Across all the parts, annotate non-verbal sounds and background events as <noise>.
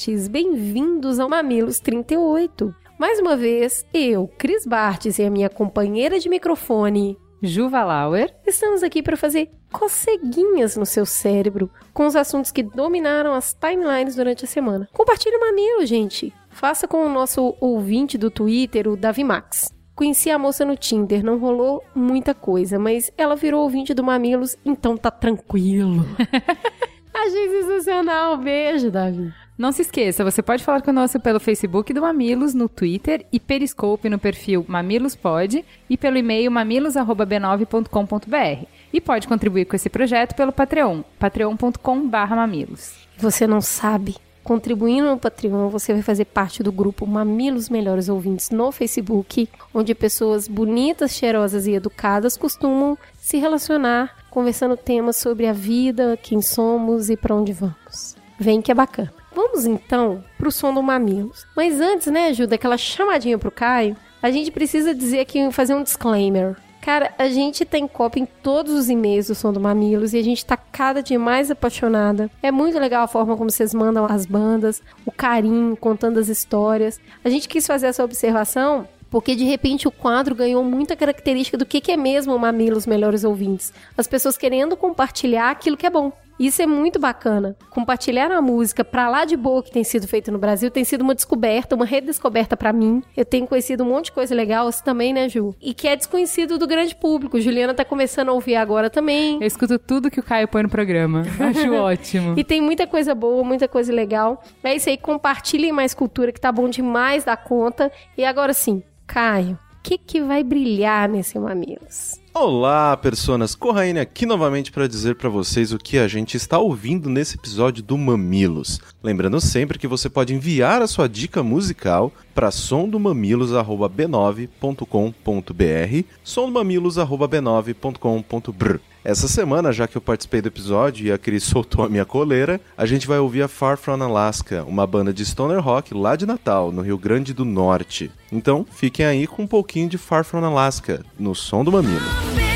mamiletes, bem-vindos ao Mamilos 38. Mais uma vez, eu, Cris Bartes e a minha companheira de microfone, Juva Lauer. estamos aqui para fazer coceguinhas no seu cérebro com os assuntos que dominaram as timelines durante a semana. Compartilhe o mamilo, gente. Faça com o nosso ouvinte do Twitter, o Davi Max. Conheci a moça no Tinder, não rolou muita coisa, mas ela virou ouvinte do Mamilos, então tá tranquilo. <laughs> Achei sensacional. Beijo, Davi. Não se esqueça, você pode falar conosco pelo Facebook do Mamilos, no Twitter e Periscope no perfil MamilosPod e pelo e-mail mamilos@b9.com.br. E pode contribuir com esse projeto pelo Patreon, patreon.com/mamilos. Você não sabe. Contribuindo no Patreon, você vai fazer parte do grupo Mamilos Melhores Ouvintes no Facebook, onde pessoas bonitas, cheirosas e educadas costumam se relacionar, conversando temas sobre a vida, quem somos e para onde vamos. Vem que é bacana. Vamos então pro som do Mamilos. Mas antes, né, ajuda aquela chamadinha pro Caio, a gente precisa dizer aqui, fazer um disclaimer. Cara, a gente tem cópia em todos os e-mails do Som do Mamilos e a gente tá cada dia mais apaixonada. É muito legal a forma como vocês mandam as bandas, o carinho, contando as histórias. A gente quis fazer essa observação porque de repente o quadro ganhou muita característica do que, que é mesmo o Mamilos Melhores Ouvintes. As pessoas querendo compartilhar aquilo que é bom. Isso é muito bacana. Compartilhar a música pra lá de boa que tem sido feita no Brasil tem sido uma descoberta, uma redescoberta pra mim. Eu tenho conhecido um monte de coisa legal, você também, né, Ju? E que é desconhecido do grande público. Juliana tá começando a ouvir agora também. Eu escuto tudo que o Caio põe no programa. <laughs> Acho ótimo. E tem muita coisa boa, muita coisa legal. É isso aí, compartilhem mais cultura que tá bom demais da conta. E agora sim, Caio, o que, que vai brilhar nesse Mamilos? Olá, personas! Corraine aqui novamente para dizer para vocês o que a gente está ouvindo nesse episódio do Mamilos. Lembrando sempre que você pode enviar a sua dica musical para sondomamilos@b9.com.br, sondomamilos@b9.com.br. Essa semana, já que eu participei do episódio e a Cris <laughs> soltou a minha coleira, a gente vai ouvir a Far From Alaska, uma banda de stoner rock lá de Natal, no Rio Grande do Norte. Então, fiquem aí com um pouquinho de Far From Alaska, no som do Mamilo.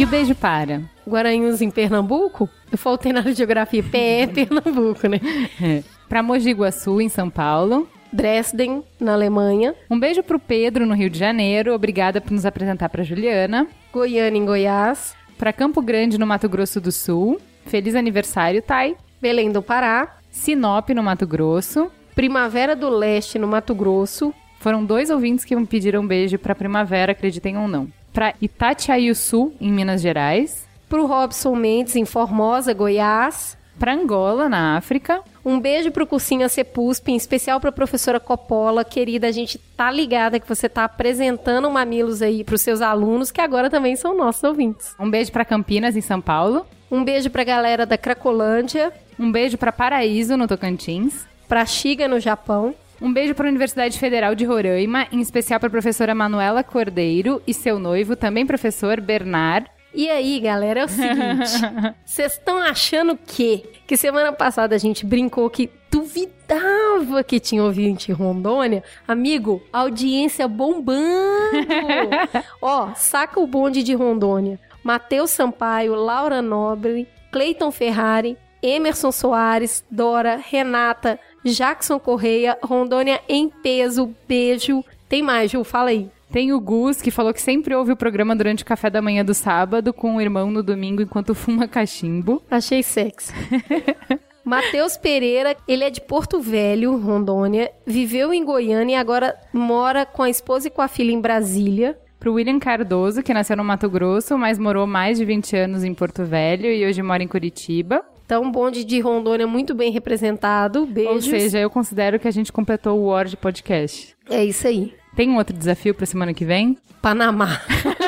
E o beijo para? Guaranhuns em Pernambuco? Eu faltei na geografia. PE Pernambuco, né? <laughs> Para Mogi Guaçu, em São Paulo. Dresden, na Alemanha. Um beijo pro Pedro, no Rio de Janeiro. Obrigada por nos apresentar pra Juliana. Goiânia, em Goiás. Para Campo Grande, no Mato Grosso do Sul. Feliz aniversário, Thay. Belém do Pará. Sinop, no Mato Grosso. Primavera do Leste, no Mato Grosso. Foram dois ouvintes que me pediram beijo pra Primavera, acreditem ou não. Pra Itatiaiuçu, em Minas Gerais. Pro Robson Mendes, em Formosa, Goiás. Pra Angola, na África. Um beijo pro Cursinho ACPUSP, em especial pra professora Coppola. Querida, a gente tá ligada que você tá apresentando o Mamilos aí pros seus alunos, que agora também são nossos ouvintes. Um beijo pra Campinas, em São Paulo. Um beijo pra galera da Cracolândia, Um beijo pra Paraíso, no Tocantins. pra Shiga, no Japão. Um beijo para a Universidade Federal de Roraima, em especial para a professora Manuela Cordeiro e seu noivo, também professor Bernard. E aí, galera, é o seguinte. <laughs> Vocês estão achando que? Que semana passada a gente brincou que duvidava que tinha ouvinte em Rondônia. Amigo, audiência bombando. <laughs> Ó, saca o bonde de Rondônia. Matheus Sampaio, Laura Nobre, Cleiton Ferrari, Emerson Soares, Dora, Renata, Jackson Correia, Rondônia em peso, beijo. Tem mais, Ju, fala aí. Tem o Gus, que falou que sempre ouve o programa durante o café da manhã do sábado, com o irmão no domingo enquanto fuma cachimbo. Achei sexy. <laughs> Matheus Pereira, ele é de Porto Velho, Rondônia, viveu em Goiânia e agora mora com a esposa e com a filha em Brasília. Pro William Cardoso, que nasceu no Mato Grosso, mas morou mais de 20 anos em Porto Velho e hoje mora em Curitiba. Então, um bonde de Rondônia muito bem representado. Beijos. Ou seja, eu considero que a gente completou o Word Podcast. É isso aí. Tem um outro desafio pra semana que vem? Panamá.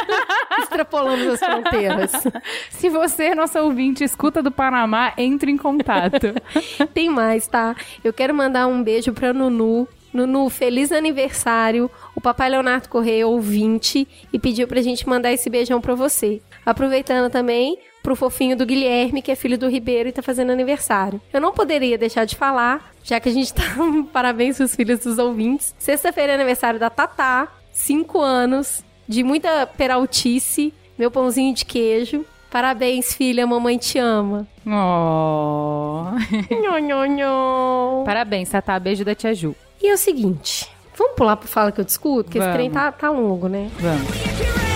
<laughs> Extrapolamos as fronteiras. <laughs> Se você, nosso ouvinte, escuta do Panamá, entre em contato. <laughs> Tem mais, tá? Eu quero mandar um beijo pra Nunu. Nunu, feliz aniversário. O papai Leonardo Correia, ouvinte, e pediu pra gente mandar esse beijão pra você. Aproveitando também pro fofinho do Guilherme, que é filho do Ribeiro e tá fazendo aniversário. Eu não poderia deixar de falar, já que a gente <laughs> tá. Parabéns pros filhos dos ouvintes. Sexta-feira é aniversário da Tatá, 5 anos, de muita peraltice, meu pãozinho de queijo. Parabéns, filha, mamãe te ama. Oh. Nho, nho, nho. Parabéns, Tatá. Beijo da tia Ju. E é o seguinte, vamos pular pro Fala Que Eu Discuto? Porque esse Vamos. trem tá, tá longo, né? Vamos.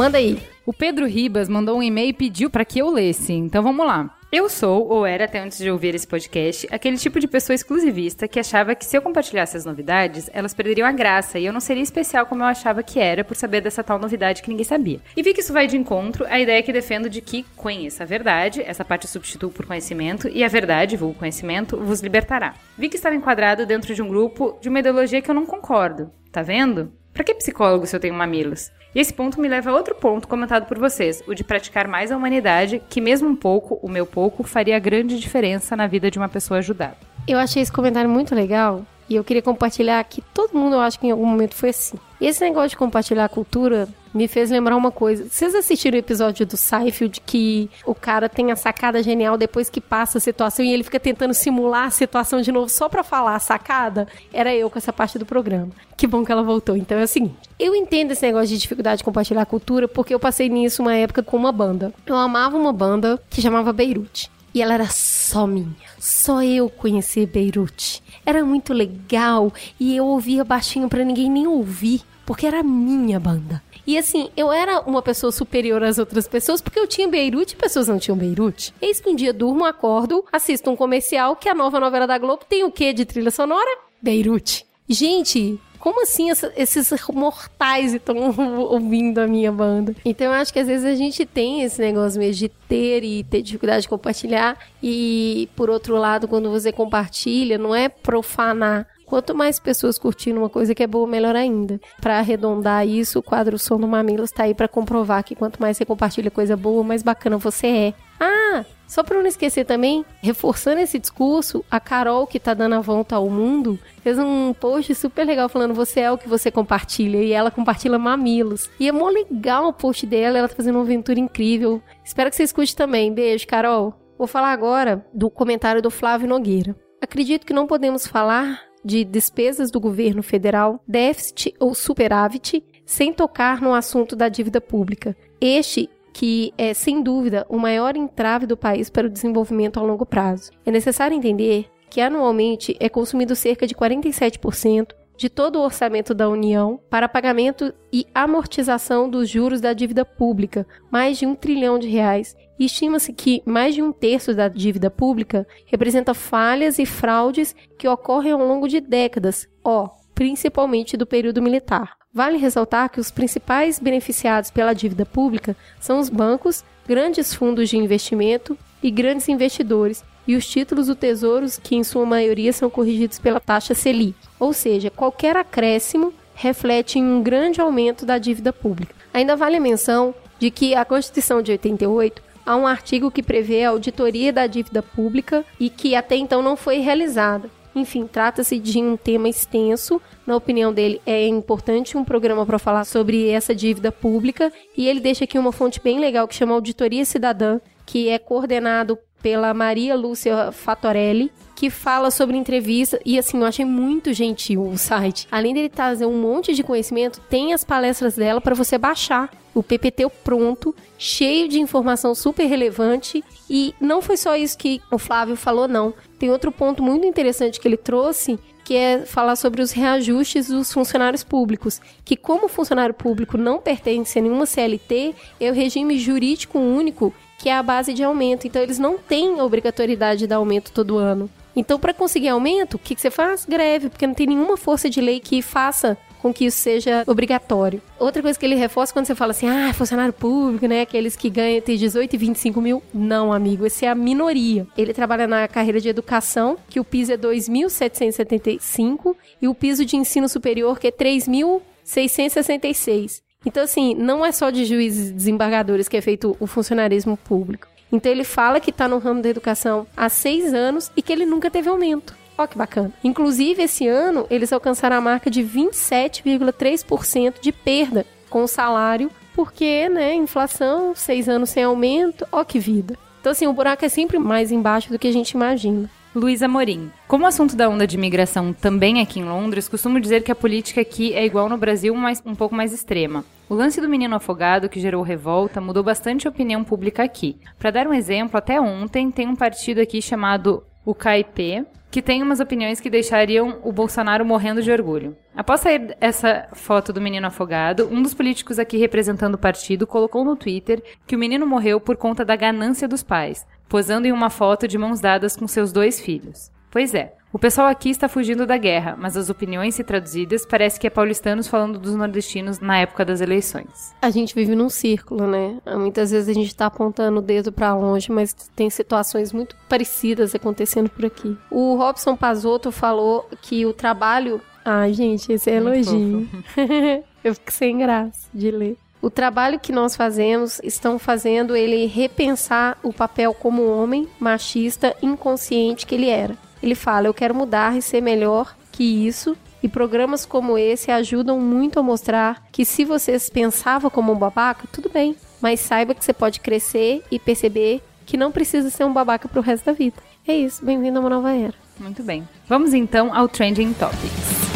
Manda aí. O Pedro Ribas mandou um e-mail e pediu pra que eu lesse. Então vamos lá. Eu sou, ou era até antes de ouvir esse podcast, aquele tipo de pessoa exclusivista que achava que se eu compartilhasse as novidades, elas perderiam a graça e eu não seria especial como eu achava que era por saber dessa tal novidade que ninguém sabia. E vi que isso vai de encontro à ideia que defendo de que conheça a verdade, essa parte eu substituo por conhecimento, e a verdade, vulgo conhecimento, vos libertará. Vi que estava enquadrado dentro de um grupo de uma ideologia que eu não concordo. Tá vendo? Pra que psicólogo se eu tenho mamilos? E esse ponto me leva a outro ponto comentado por vocês, o de praticar mais a humanidade, que mesmo um pouco, o meu pouco, faria grande diferença na vida de uma pessoa ajudada. Eu achei esse comentário muito legal e eu queria compartilhar que todo mundo, eu acho que em algum momento foi assim. E esse negócio de compartilhar cultura me fez lembrar uma coisa. Vocês assistiram o episódio do Seinfeld que o cara tem a sacada genial depois que passa a situação e ele fica tentando simular a situação de novo só pra falar a sacada? Era eu com essa parte do programa. Que bom que ela voltou. Então é o seguinte. Eu entendo esse negócio de dificuldade de compartilhar cultura porque eu passei nisso uma época com uma banda. Eu amava uma banda que chamava Beirute. E ela era só minha. Só eu conhecia Beirute. Era muito legal e eu ouvia baixinho pra ninguém nem ouvir, porque era minha banda. E assim, eu era uma pessoa superior às outras pessoas porque eu tinha Beirute e pessoas não tinham Beirute. Eis que um dia durmo, acordo, assisto um comercial que a nova novela da Globo tem o quê de trilha sonora? Beirute. Gente, como assim essa- esses mortais estão <laughs> ouvindo a minha banda? Então eu acho que às vezes a gente tem esse negócio mesmo de ter e ter dificuldade de compartilhar. E por outro lado, quando você compartilha, não é profanar. Quanto mais pessoas curtindo uma coisa que é boa, melhor ainda. Pra arredondar isso, o quadro Som do Mamilos tá aí pra comprovar que quanto mais você compartilha coisa boa, mais bacana você é. Ah, só pra não esquecer também, reforçando esse discurso, a Carol, que tá dando a volta ao mundo, fez um post super legal falando você é o que você compartilha. E ela compartilha mamilos. E é mó legal o post dela, ela tá fazendo uma aventura incrível. Espero que você escute também. Beijo, Carol. Vou falar agora do comentário do Flávio Nogueira. Acredito que não podemos falar de despesas do governo federal, déficit ou superávit, sem tocar no assunto da dívida pública. Este que é, sem dúvida, o maior entrave do país para o desenvolvimento a longo prazo. É necessário entender que anualmente é consumido cerca de 47% de todo o orçamento da União para pagamento e amortização dos juros da dívida pública, mais de um trilhão de reais. Estima-se que mais de um terço da dívida pública representa falhas e fraudes que ocorrem ao longo de décadas, ó, principalmente do período militar. Vale ressaltar que os principais beneficiados pela dívida pública são os bancos, grandes fundos de investimento e grandes investidores, e os títulos do Tesouro, que em sua maioria são corrigidos pela taxa Selic. Ou seja, qualquer acréscimo reflete em um grande aumento da dívida pública. Ainda vale a menção de que a Constituição de 88 há um artigo que prevê a auditoria da dívida pública e que até então não foi realizada. Enfim, trata-se de um tema extenso. Na opinião dele, é importante um programa para falar sobre essa dívida pública. E ele deixa aqui uma fonte bem legal que chama Auditoria Cidadã, que é coordenado pela Maria Lúcia Fatorelli, que fala sobre entrevista. E assim, eu achei muito gentil o site. Além dele trazer um monte de conhecimento, tem as palestras dela para você baixar. O PPT pronto, cheio de informação super relevante. E não foi só isso que o Flávio falou, não. Tem outro ponto muito interessante que ele trouxe, que é falar sobre os reajustes dos funcionários públicos, que como funcionário público não pertence a nenhuma CLT, é o regime jurídico único que é a base de aumento. Então eles não têm obrigatoriedade de dar aumento todo ano. Então para conseguir aumento, o que, que você faz? Greve, porque não tem nenhuma força de lei que faça com que isso seja obrigatório. Outra coisa que ele reforça quando você fala assim, ah, funcionário público, né? Aqueles que ganham entre 18 e 25 mil. Não, amigo, esse é a minoria. Ele trabalha na carreira de educação, que o piso é 2.775, e o piso de ensino superior, que é 3.666. Então, assim, não é só de juízes e desembargadores que é feito o funcionarismo público. Então, ele fala que está no ramo da educação há seis anos e que ele nunca teve aumento. Ó, que bacana. Inclusive, esse ano, eles alcançaram a marca de 27,3% de perda com o salário, porque, né, inflação, seis anos sem aumento, ó que vida. Então, assim, o buraco é sempre mais embaixo do que a gente imagina. Luísa Morim. Como o assunto da onda de imigração também aqui em Londres, costumo dizer que a política aqui é igual no Brasil, mas um pouco mais extrema. O lance do menino afogado, que gerou revolta, mudou bastante a opinião pública aqui. Para dar um exemplo, até ontem tem um partido aqui chamado o KIP, que tem umas opiniões que deixariam o Bolsonaro morrendo de orgulho. Após sair essa foto do menino afogado, um dos políticos aqui representando o partido colocou no Twitter que o menino morreu por conta da ganância dos pais, posando em uma foto de mãos dadas com seus dois filhos. Pois é, o pessoal aqui está fugindo da guerra, mas as opiniões, se traduzidas, parece que é paulistanos falando dos nordestinos na época das eleições. A gente vive num círculo, né? Muitas vezes a gente tá apontando o dedo pra longe, mas tem situações muito parecidas acontecendo por aqui. O Robson Pazotto falou que o trabalho. Ai, gente, esse é Muito elogio. <laughs> Eu fico sem graça de ler. O trabalho que nós fazemos estão fazendo ele repensar o papel como homem machista inconsciente que ele era. Ele fala: Eu quero mudar e ser melhor que isso. E programas como esse ajudam muito a mostrar que se você pensava como um babaca, tudo bem. Mas saiba que você pode crescer e perceber que não precisa ser um babaca pro resto da vida. É isso, bem-vindo a uma nova era. Muito bem. Vamos então ao Trending Topics.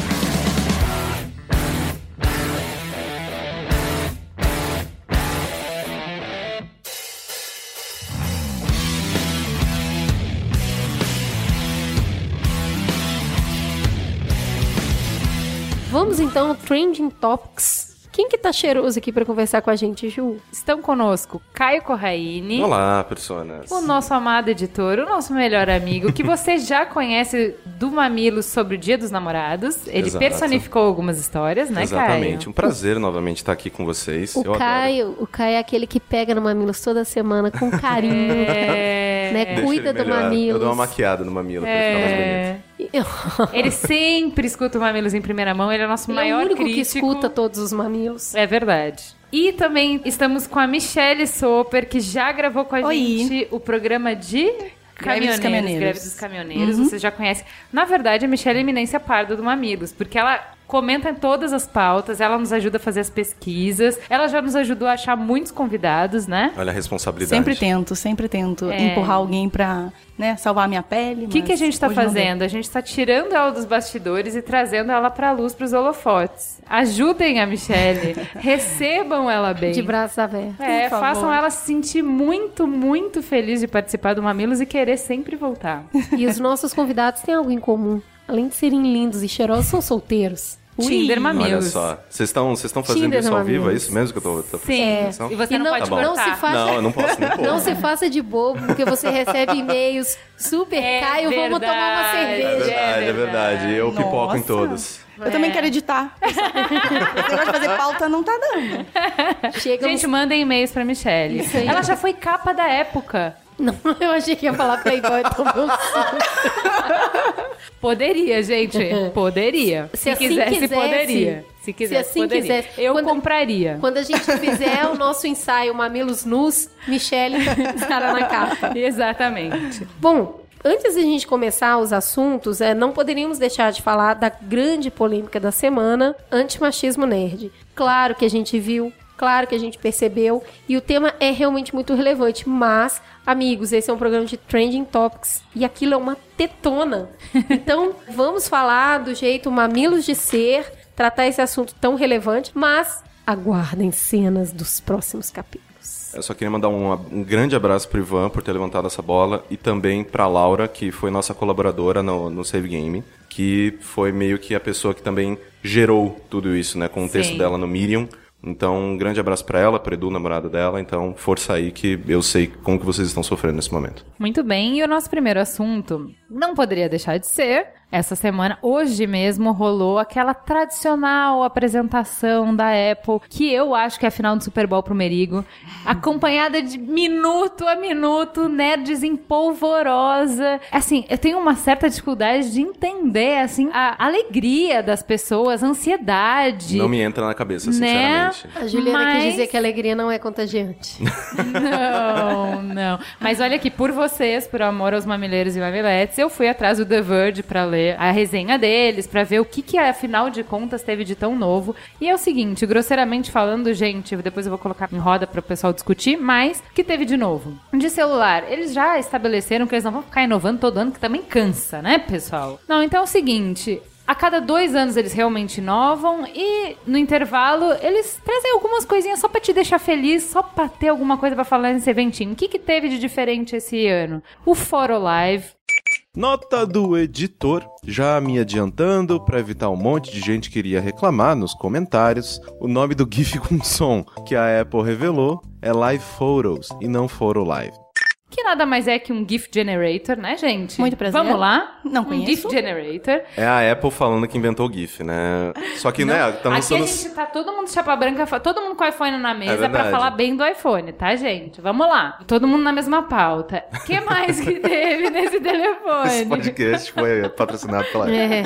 Vamos então ao Trending Topics. Quem que tá cheiroso aqui pra conversar com a gente, Ju? Estão conosco Caio Corraine, Olá, personas. o nosso amado editor, o nosso melhor amigo, que você <laughs> já conhece do Mamilos sobre o Dia dos Namorados. Ele Exato. personificou algumas histórias, né, Exatamente. Caio? Um prazer novamente estar aqui com vocês. O Eu adoro. Caio, o Caio é aquele que pega no Mamilos toda semana com carinho, <laughs> É... né? Cuida do. Mamilos. Eu dou uma maquiada no mamilo pra ele ficar mais bonito. É... Ele <laughs> sempre escuta o Mamilos em primeira mão, ele é o nosso Ele é maior o único que crítico. escuta todos os mamilos. É verdade. E também estamos com a Michelle Soper, que já gravou com a Oi. gente o programa de Greve dos Caminhoneiros. Greve dos Caminhoneiros. Você já conhece. Na verdade, a Michelle é eminência parda do Mamilos, porque ela comenta em todas as pautas, ela nos ajuda a fazer as pesquisas, ela já nos ajudou a achar muitos convidados, né? Olha a responsabilidade. Sempre tento, sempre tento É. empurrar alguém pra né, salvar a minha pele. O que, que a gente tá deu. fazendo? A gente tá tirando ela dos bastidores e trazendo ela pra luz, pros holofotes. Ajudem a Michelle. <laughs> Recebam ela bem. De braços abertos. É, Por favor. façam ela se sentir muito, muito feliz de participar do Mamilos e querer sempre voltar. E os nossos convidados têm algo em comum. Além de serem lindos e cheirosos, são solteiros. Tinder Olha Mamilos. só. Vocês estão vocês estão fazendo Tinder isso ao Mamilos. vivo? É isso mesmo que eu tô, tô Sim. atenção? E você E não, não- pode Tá não se faz- Não, eu não posso, não. <laughs> Não se faça de bobo, porque você recebe e-mails super É Caio, vamos tomar uma verdade. É cerveja. verdade, é verdade. Eu pipoco em Nossa. todos. Eu também quero editar. <laughs> Esse negócio de fazer pauta não tá dando. Chega Gente, mandem e-mails pra Michelle. Isso aí. Ela já foi capa da época. Não, <laughs> eu achei que ia falar Playboy tomou Poderia, gente. <laughs> Poderia. Se Se, assim quisesse, quisesse, poderia. Se quisesse, assim poderia. quisesse. Eu Quando- compraria. Quando a gente fizer o nosso ensaio Mamilos Nus, Michelle <laughs> estará na capa. Exatamente. Bom, antes de a gente começar os assuntos, é, não poderíamos deixar de falar da grande polêmica da semana, antimachismo nerd. Claro que a gente viu Claro que a gente percebeu. E o tema é realmente muito relevante. Mas, amigos, esse é um programa de Trending Topics. E aquilo é uma tetona. <laughs> Então, vamos falar do jeito mamilos de ser, tratar esse assunto tão relevante. Mas, aguardem cenas dos próximos capítulos. Eu só queria mandar um, um grande abraço pro Ivan por ter levantado essa bola e também pra Laura, que foi nossa colaboradora no, no Save Game, que foi meio que a pessoa que também gerou tudo isso, né, com o texto Sim. dela no Medium. Então, um grande abraço pra ela, pro Edu, namorado dela. Então, força aí que eu sei como que vocês estão sofrendo nesse momento. Muito bem, e o nosso primeiro assunto não poderia deixar de ser. Essa semana, hoje mesmo, rolou aquela tradicional apresentação da Apple, que eu acho que é a final do Super Bowl pro Merigo, <laughs> acompanhada de minuto a minuto, nerds em polvorosa. Assim, eu tenho uma certa dificuldade de entender, assim, a alegria das pessoas, a ansiedade. Não me entra na cabeça, Né? sinceramente. A Juliana Mas- quis dizer que a alegria não é contagiante. <laughs> Não, não. Mas olha aqui, por vocês, por amor aos mamileiros e mamiletes, eu fui atrás do The Verge pra ler a resenha deles, pra ver o que que afinal de contas teve de tão novo. E é o seguinte, grosseiramente falando, gente, depois eu vou colocar em roda para o pessoal discutir, mas o que teve de novo? De celular, eles já estabeleceram que eles não vão ficar inovando todo ano, que também cansa, né, pessoal? Não, então é o seguinte, a cada dois anos eles realmente inovam e no intervalo eles trazem algumas coisinhas só pra te deixar feliz, só pra ter alguma coisa pra falar nesse eventinho. O que, que teve de diferente esse ano? O Foro Live. Nota do editor. Já me adiantando, para evitar um monte de gente que iria reclamar nos comentários, o nome do GIF com som que a Apple revelou é Live Photos e não Photo Live. Que nada mais é que um GIF Generator, né, gente? Muito prazer. Vamos lá? Não um conheço. GIF Generator. É a Apple falando que inventou o GIF, né? Só que, né, tá Aqui a lançando. gente tá todo mundo de chapa branca, todo mundo com o iPhone na mesa pra verdade. falar bem do iPhone, tá, gente? Vamos lá. Todo mundo na mesma pauta. O que mais que <laughs> teve nesse Esse telefone? podcast foi patrocinado pela Apple. É.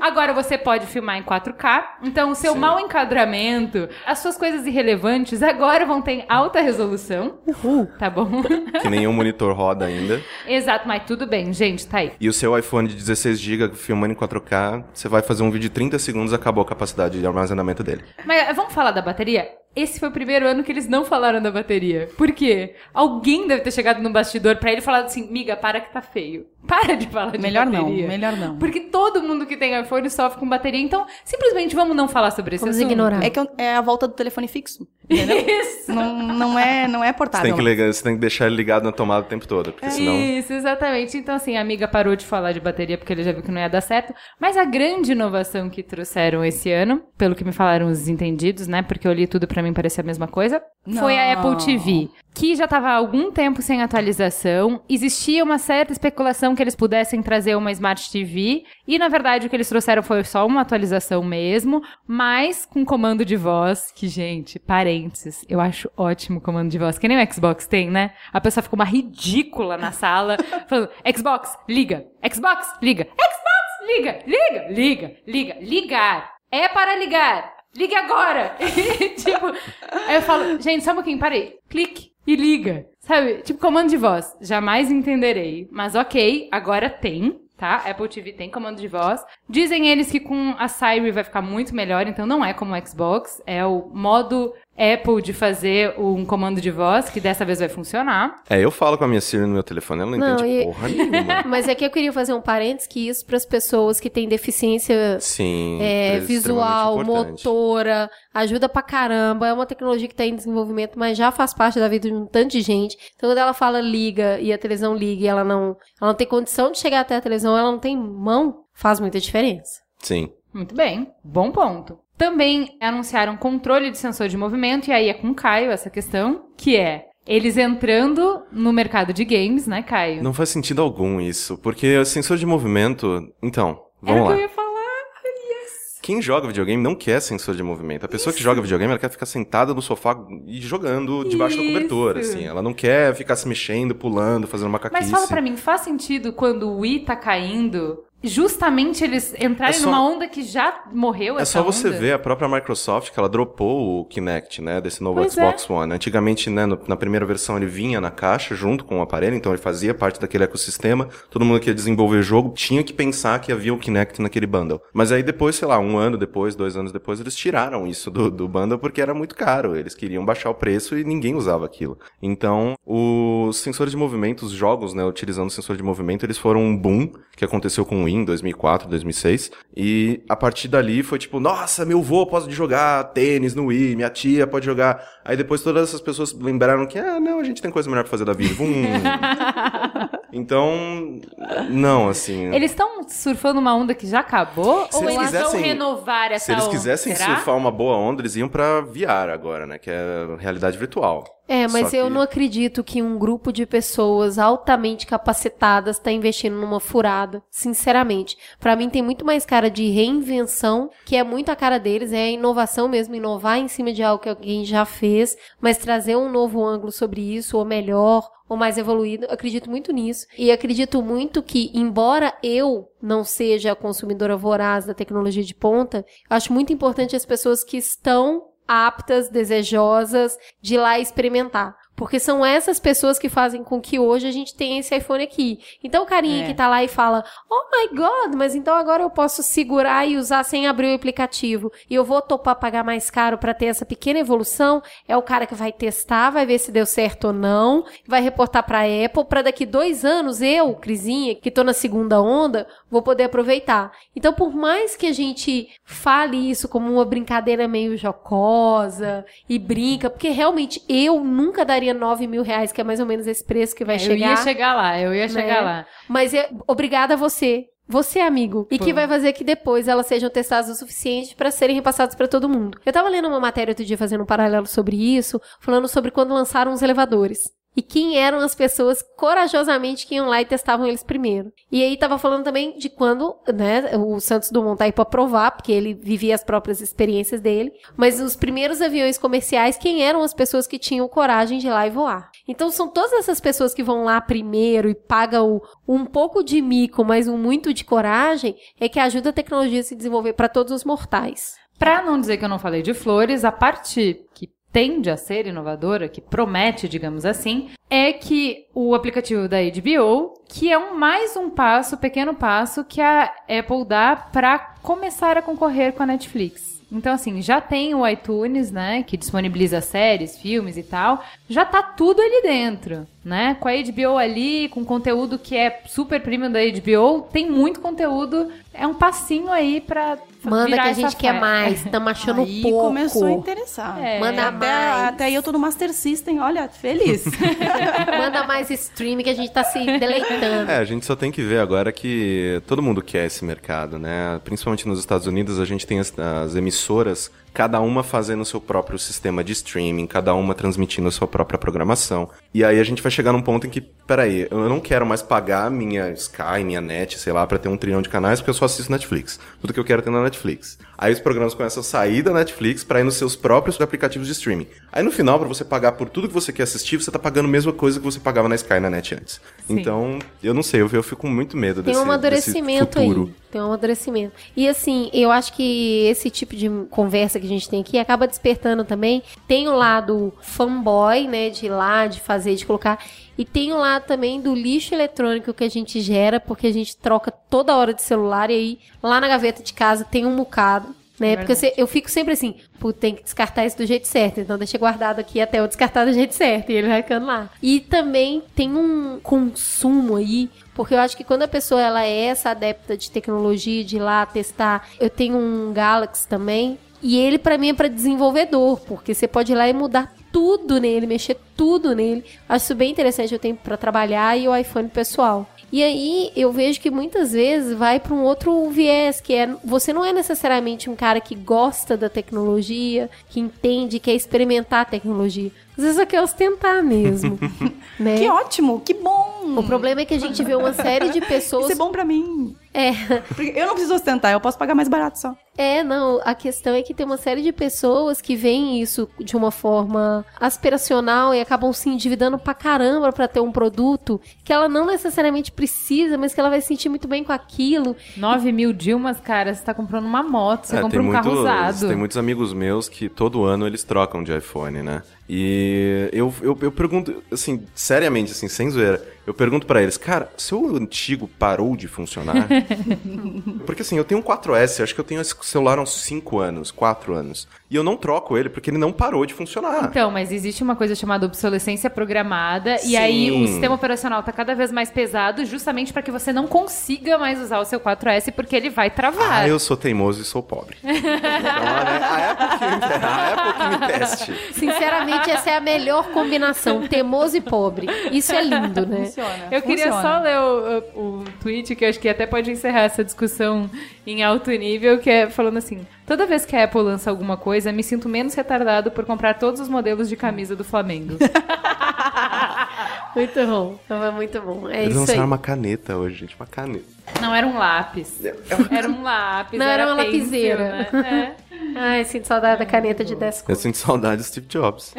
Agora você pode filmar em 4K. Então, o seu mau encadramento, as suas coisas irrelevantes agora vão ter alta resolução. Uhul. Tá bom? Que nenhum monitor roda ainda. Exato, mas tudo bem, gente, tá aí. E o seu iPhone de 16GB filmando em 4K, você vai fazer um vídeo de 30 segundos acabou a capacidade de armazenamento dele. Mas eh, vamos falar da bateria? Esse foi o primeiro ano que eles não falaram da bateria. Por quê? Alguém deve ter chegado no bastidor pra ele falado assim: miga, para que tá feio. Para de falar de Melhor não, bateria. melhor não. Porque todo mundo que tem iPhone sofre com bateria. Então, simplesmente vamos não falar sobre esse Vamos assunto. ignorar. É que é a volta do telefone fixo. <laughs> Isso. Não, não, é, não é Você portátil. tem, que ligar, você tem que deixar ele ligado na tomada o tempo todo, porque senão. Isso, exatamente. Então, assim, a amiga parou de falar de bateria porque ele já viu que não ia dar certo. Mas a grande inovação que trouxeram esse ano, pelo que me falaram os entendidos, né? Porque eu li tudo pra mim parecia a mesma coisa, foi a Não. Apple TV. Que já tava há algum tempo sem atualização. Existia uma certa especulação que eles pudessem trazer uma Smart TV. E, na verdade, o que eles trouxeram foi só uma atualização mesmo. Mas com comando de voz, que, gente, parênteses, eu acho ótimo comando de voz. Que nem o Xbox tem, né? A pessoa fica uma ridícula na sala, <laughs> falando: Xbox, liga. Xbox, liga. Xbox, liga. Liga, liga, liga. Ligar. É para ligar. Ligue agora! <laughs> Tipo, aí eu falo, gente, só um pouquinho, parei. Clique e liga. Sabe? Tipo, comando de voz. Jamais entenderei. Mas ok, agora tem, tá? Apple TV tem comando de voz. Dizem eles que com a Siri vai ficar muito melhor, então não é como o Xbox. É o modo Apple de fazer um comando de voz, que dessa vez vai funcionar. É, eu falo com a minha Siri no meu telefone, ela não, Não, entende e- porra nenhuma. <laughs> Mas é que eu queria fazer um parênteses que isso para as pessoas que têm deficiência Sim. é, é visual, importante. motora, ajuda pra caramba. É uma tecnologia que tá em desenvolvimento, mas já faz parte da vida de um tanto de gente. Então, quando ela fala liga e a televisão liga e ela não, ela não tem condição de chegar até a televisão, ela não tem mão, faz muita diferença. Sim. Muito bem, bom ponto. Também anunciaram controle de sensor de movimento, e aí é com o Caio essa questão, que é eles entrando no mercado de games, né, Caio? Não faz sentido algum isso, porque sensor de movimento. Então, Era vamos o que lá. eu ia falar. Quem joga videogame não quer sensor de movimento. A pessoa que joga videogame, ela quer ficar sentada no sofá e jogando debaixo da cobertura, Isso. assim. Ela não quer ficar se mexendo, pulando, fazendo macaquice. Mas fala pra mim, faz sentido quando o Wii tá caindo justamente eles entrarem É só- numa onda que já morreu É só você onda? ver a própria Microsoft que ela dropou o Kinect, né, desse novo Pois Xbox One. Antigamente, né, no- na primeira versão ele vinha na caixa junto com o aparelho, então ele fazia parte daquele ecossistema. Todo mundo que ia desenvolver jogo tinha que pensar que havia o Kinect naquele bundle. Mas aí depois, sei lá, um ano depois, dois anos depois, eles tiraram isso do, do bundle porque era muito caro. Eles queriam baixar o preço e ninguém usava aquilo. Então, os sensores de movimento, os jogos, né, utilizando sensor de movimento, eles foram um boom que aconteceu com o Em 2004, 2006. E a partir dali foi tipo, nossa, meu vô pode jogar tênis no Wii, minha tia pode jogar. Aí depois todas essas pessoas lembraram que, ah, não, a gente tem coisa melhor pra fazer da vida. Vum. <laughs> então, não, assim. Eles estão surfando uma onda que já acabou? Se ou eles eles vão quisessem- renovar essa Se eles onda? quisessem Será? surfar uma boa onda, eles iam pra VR agora, né? Que é realidade virtual. É, mas Só eu que- não acredito que um grupo de pessoas altamente capacitadas está investindo numa furada, sinceramente. Pra mim tem muito mais cara de reinvenção, que é muito a cara deles, é a inovação mesmo, inovar em cima de algo que alguém já fez, mas trazer um novo ângulo sobre isso, ou melhor, ou mais evoluído. Eu acredito muito nisso. E acredito muito que, embora eu não seja a consumidora voraz da tecnologia de ponta, acho muito importante as pessoas que estão aptas, desejosas de ir lá experimentar. Porque são essas pessoas que fazem com que hoje a gente tenha esse iPhone aqui. Então o carinha É. que tá lá e fala, oh my god, mas então agora eu posso segurar e usar sem abrir o aplicativo. E eu vou topar pagar mais caro para ter essa pequena evolução. É o cara que vai testar, vai ver se deu certo ou não, vai reportar pra Apple, para daqui dois anos eu, Crisinha, que tô na segunda onda, vou poder aproveitar. Então por mais que a gente fale isso como uma brincadeira meio jocosa e brinca, porque realmente eu nunca daria 9 mil reais, que é mais ou menos esse preço que vai É, chegar. Eu ia chegar lá, eu ia chegar né? lá. Mas é, obrigada a você. Você, amigo. E Pô. que vai fazer que depois elas sejam testadas o suficiente para serem repassadas para todo mundo. Eu tava lendo uma matéria outro dia fazendo um paralelo sobre isso, falando sobre quando lançaram os elevadores. E quem eram as pessoas corajosamente que iam lá e testavam eles primeiro. E aí tava falando também de quando, né, o Santos Dumont tá aí provar, porque ele vivia as próprias experiências dele. Mas os primeiros aviões comerciais, quem eram as pessoas que tinham coragem de ir lá e voar? Então são todas essas pessoas que vão lá primeiro e pagam um pouco de mico, mas um muito de coragem, é que ajuda a tecnologia a se desenvolver para todos os mortais. Pra não dizer que eu não falei de flores, a parte que tende a ser inovadora, que promete, digamos assim, é que o aplicativo da HBO, que é um mais um passo, pequeno passo que a Apple dá pra começar a concorrer com a Netflix. Então, assim, já tem o iTunes, né, que disponibiliza séries, filmes e tal. Já tá tudo ali dentro, né? Com a HBO ali, com conteúdo que é super premium da HBO, tem muito conteúdo. É um passinho aí pra Manda virar que a gente quer mais, <laughs> tá achando Aí pouco. começou a interessar. É. Manda até, mais. até aí eu tô no Master System, olha, feliz. <laughs> Manda mais stream que a gente tá se deleitando. É, a gente só tem que ver agora que todo mundo quer esse mercado, né? Principalmente nos Estados Unidos, a gente tem as, as emissoras, cada uma fazendo o seu próprio sistema de streaming, cada uma transmitindo a sua própria programação. E aí a gente vai chegar num ponto em que, peraí, eu não quero mais pagar minha Sky, minha net, sei lá, pra ter um trilhão de canais, porque eu só assisto Netflix. Tudo que eu quero é ter na Netflix. Aí os programas começam a sair da Netflix pra ir nos seus próprios aplicativos de streaming. Aí no final, pra você pagar por tudo que você quer assistir, você tá pagando a mesma coisa que você pagava na Sky na net antes. Então, eu não sei, eu, eu fico com muito medo Tem desse, um amadurecimento desse aí. futuro. Tem um amadurecimento. E assim, eu acho que esse tipo de conversa que a gente tem aqui acaba despertando também. Tem o lado fanboy, né? De ir lá, de fazer, de colocar. E tem lado também do lixo eletrônico que a gente gera, porque a gente troca toda hora de celular. E aí, lá na gaveta de casa tem um bocado. Né? Porque você- eu fico sempre assim, pô, tem que descartar isso do jeito certo. Então deixa guardado aqui até eu descartar do jeito certo. E ele vai ficando lá. E também tem um consumo aí. Porque eu acho que quando a pessoa ela é essa adepta de tecnologia, de ir lá testar. Eu tenho um Galaxy também. E ele, pra mim, é pra desenvolvedor. Porque você pode ir lá e mudar tudo nele, mexer tudo nele. Acho bem interessante. Eu tenho pra trabalhar e o iPhone pessoal. E aí eu vejo que muitas vezes vai para um outro viés, que é você não é necessariamente um cara que gosta da tecnologia, que entende, quer experimentar a tecnologia. Às vezes só quer ostentar mesmo. <laughs> né? que ótimo, que bom. O problema é que a gente vê uma série de pessoas. Isso é bom pra mim. É, Porque eu não preciso ostentar, eu posso pagar mais barato só. É, não, a questão é que tem uma série de pessoas que veem isso de uma forma aspiracional e acabam se endividando pra caramba pra ter um produto que ela não necessariamente precisa, mas que ela vai se sentir muito bem com aquilo. 9 mil Dilmas, cara, você tá comprando uma moto, você É, compra um carro usado. tem muitos amigos meus que todo ano eles trocam de iPhone, né? E eu, eu, eu pergunto, assim, seriamente, assim, sem zoeira, eu pergunto pra eles, cara, seu antigo parou de funcionar? <laughs> porque assim, eu tenho um 4S, acho que eu tenho esse celular há uns 5 anos, 4 anos. E eu não troco ele porque ele não parou de funcionar. Então, mas existe uma coisa chamada obsolescência programada e Sim. aí o sistema operacional tá cada vez mais pesado justamente para que você não consiga mais usar o seu 4S porque ele vai travar. Ah, eu sou teimoso e sou pobre. <laughs> então, a, a Apple que me, a Apple que me teste. Sinceramente, essa é a melhor combinação, teimoso e pobre. Isso é lindo, né? Funciona. Eu queria funciona. só ler o, o, o tweet que eu acho que até pode encerrar essa discussão em alto nível, que é falando assim: toda vez que a Apple lança alguma coisa, me sinto menos retardado por comprar todos os modelos de camisa do Flamengo. <laughs> Muito bom, é muito bom. É Eles isso aí. lançaram uma caneta hoje, gente, uma caneta. Não era um lápis. <laughs> Era um lápis. Não, era uma pencil, lapiseira. né? <laughs> É. Ai, sinto saudade da caneta de 10 Eu sinto saudade do Steve Jobs.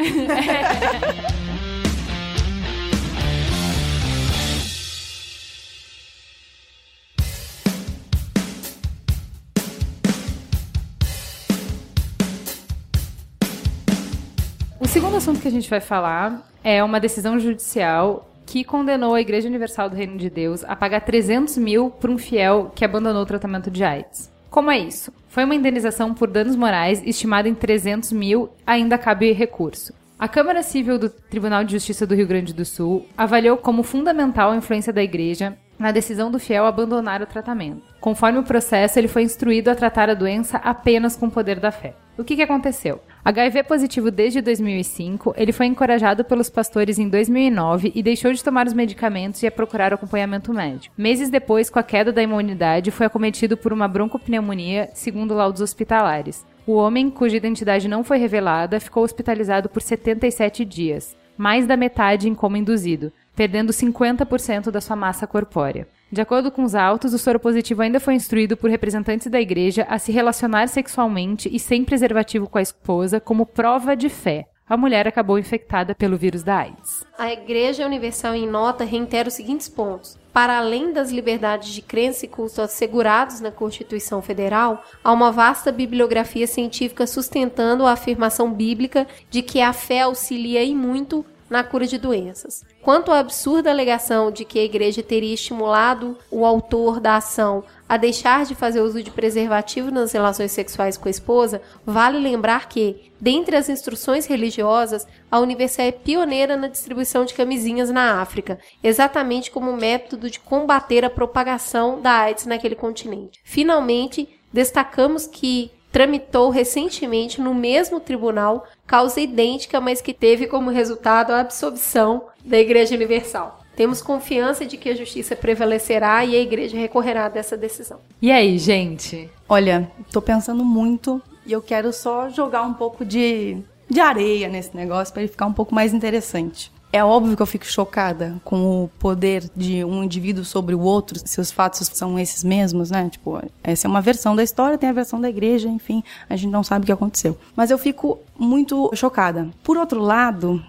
Assunto que a gente vai falar é uma decisão judicial que condenou a Igreja Universal do Reino de Deus a pagar 300 mil por um fiel que abandonou o tratamento de AIDS. Como é isso? Foi uma indenização por danos morais estimada em 300 mil, ainda cabe recurso. A Câmara Civil do Tribunal de Justiça do Rio Grande do Sul avaliou como fundamental a influência da Igreja na decisão do fiel abandonar o tratamento. Conforme o processo, ele foi instruído a tratar a doença apenas com o poder da fé. O que, que aconteceu? HIV positivo desde 2005, ele foi encorajado pelos pastores em 2009 e deixou de tomar os medicamentos e a procurar acompanhamento médico. Meses depois, com a queda da imunidade, foi acometido por uma broncopneumonia, segundo laudos hospitalares. O homem, cuja identidade não foi revelada, ficou hospitalizado por 77 dias, mais da metade em coma induzido, perdendo 50% da sua massa corpórea. De acordo com os autos, o soro positivo ainda foi instruído por representantes da igreja a se relacionar sexualmente e sem preservativo com a esposa como prova de fé. A mulher acabou infectada pelo vírus da AIDS. A Igreja Universal, em nota, reitera os seguintes pontos. Para além das liberdades de crença e culto assegurados na Constituição Federal, há uma vasta bibliografia científica sustentando a afirmação bíblica de que a fé auxilia e muito na cura de doenças. Quanto à absurda alegação de que a igreja teria estimulado o autor da ação a deixar de fazer uso de preservativo nas relações sexuais com a esposa, vale lembrar que, dentre as instruções religiosas, a Universal é pioneira na distribuição de camisinhas na África, exatamente como método de combater a propagação da AIDS naquele continente. Finalmente, destacamos que tramitou recentemente no mesmo tribunal causa idêntica, mas que teve como resultado a absolvição da Igreja Universal. Temos confiança de que a justiça prevalecerá e a igreja recorrerá dessa decisão. E aí, gente? Olha, tô pensando muito e eu quero só jogar um pouco de, de areia nesse negócio para ele ficar um pouco mais interessante. É óbvio que eu fico chocada com o poder de um indivíduo sobre o outro, se os fatos são esses mesmos, né? Tipo, essa é uma versão da história, tem a versão da igreja, enfim, a gente não sabe o que aconteceu. Mas eu fico muito chocada. Por outro lado,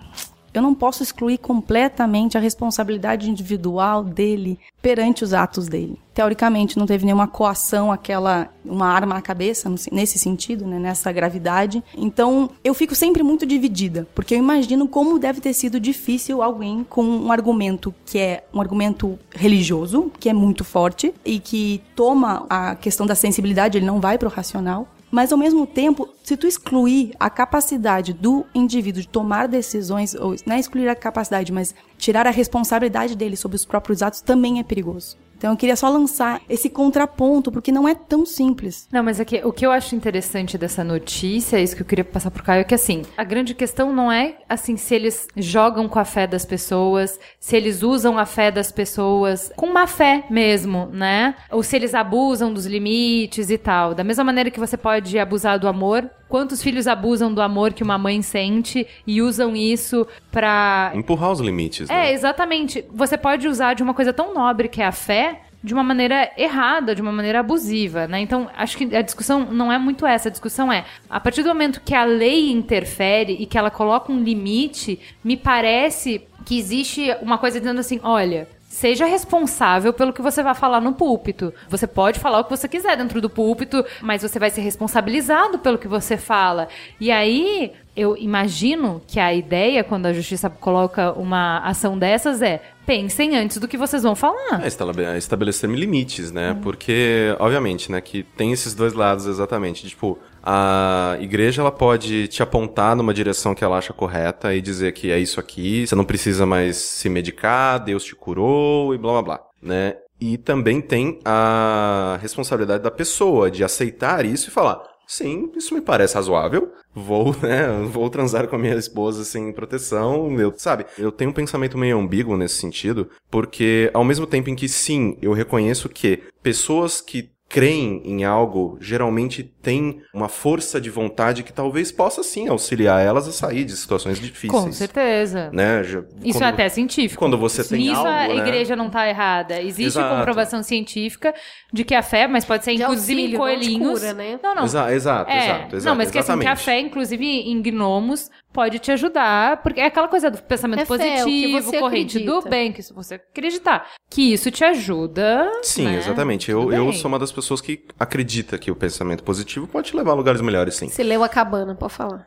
eu não posso excluir completamente a responsabilidade individual dele perante os atos dele. Teoricamente, não teve nenhuma coação, aquela uma arma na cabeça, nesse sentido, né, nessa gravidade. Então, eu fico sempre muito dividida, porque eu imagino como deve ter sido difícil alguém com um argumento que é um argumento religioso, que é muito forte e que toma a questão da sensibilidade, ele não vai pro racional. Mas ao mesmo tempo, se tu excluir a capacidade do indivíduo de tomar decisões, ou não é excluir a capacidade, mas tirar a responsabilidade dele sobre os próprios atos, também é perigoso. Então eu queria só lançar esse contraponto, porque não é tão simples. Não, mas aqui, o que eu acho interessante dessa notícia, isso que eu queria passar pro Caio, é que assim, a grande questão não é assim se eles jogam com a fé das pessoas, se eles usam a fé das pessoas com má fé mesmo, né? Ou se eles abusam dos limites e tal. Da mesma maneira que você pode abusar do amor, quantos filhos abusam do amor que uma mãe sente e usam isso pra Empurrar os limites, é, né? exatamente. Você pode usar de uma coisa tão nobre que é a fé, de uma maneira errada, de uma maneira abusiva, né? Então, acho que a discussão não é muito essa. A discussão é, a partir do momento que a lei interfere e que ela coloca um limite, me parece que existe uma coisa dizendo assim, olha, Seja responsável pelo que você vai falar no púlpito. Você pode falar o que você quiser dentro do púlpito, mas você vai ser responsabilizado pelo que você fala. E aí, eu imagino que a ideia, quando a justiça coloca uma ação dessas, é pensem antes do que vocês vão falar. É, estabele- estabelecer limites, né? Porque, obviamente, né, que tem esses dois lados exatamente. Tipo, a igreja ela pode te apontar numa direção que ela acha correta e dizer que é isso aqui, você não precisa mais se medicar, Deus te curou e blá blá blá, né? E também tem a responsabilidade da pessoa de aceitar isso e falar: sim, isso me parece razoável. Vou, <laughs> né, vou transar com a minha esposa sem proteção, eu, sabe? Eu tenho um pensamento meio ambíguo nesse sentido, porque ao mesmo tempo em que sim, eu reconheço que pessoas que creem em algo geralmente têm uma força de vontade que talvez possa sim auxiliar elas a sair de situações difíceis. Com certeza. Né? Já- Isso quando- é até científico. quando você tem Nisso algo, a né? igreja não tá errada. Existe Exato. comprovação científica de que a fé, mas pode ser De inclusive em auxílio, não de coelhinhos. cura, né? Não, não. Exa- exato, É, exato, exato. não, mas que assim, que a fé, inclusive em gnomos, pode te ajudar, porque é aquela coisa do pensamento É fé, o que positivo, você corrente do acredita. bem, que se você acreditar, que isso te ajuda. Sim, né? exatamente. Eu, eu sou uma das pessoas que acredita que o pensamento positivo pode te levar a lugares melhores, sim. Você leu a cabana, pode falar.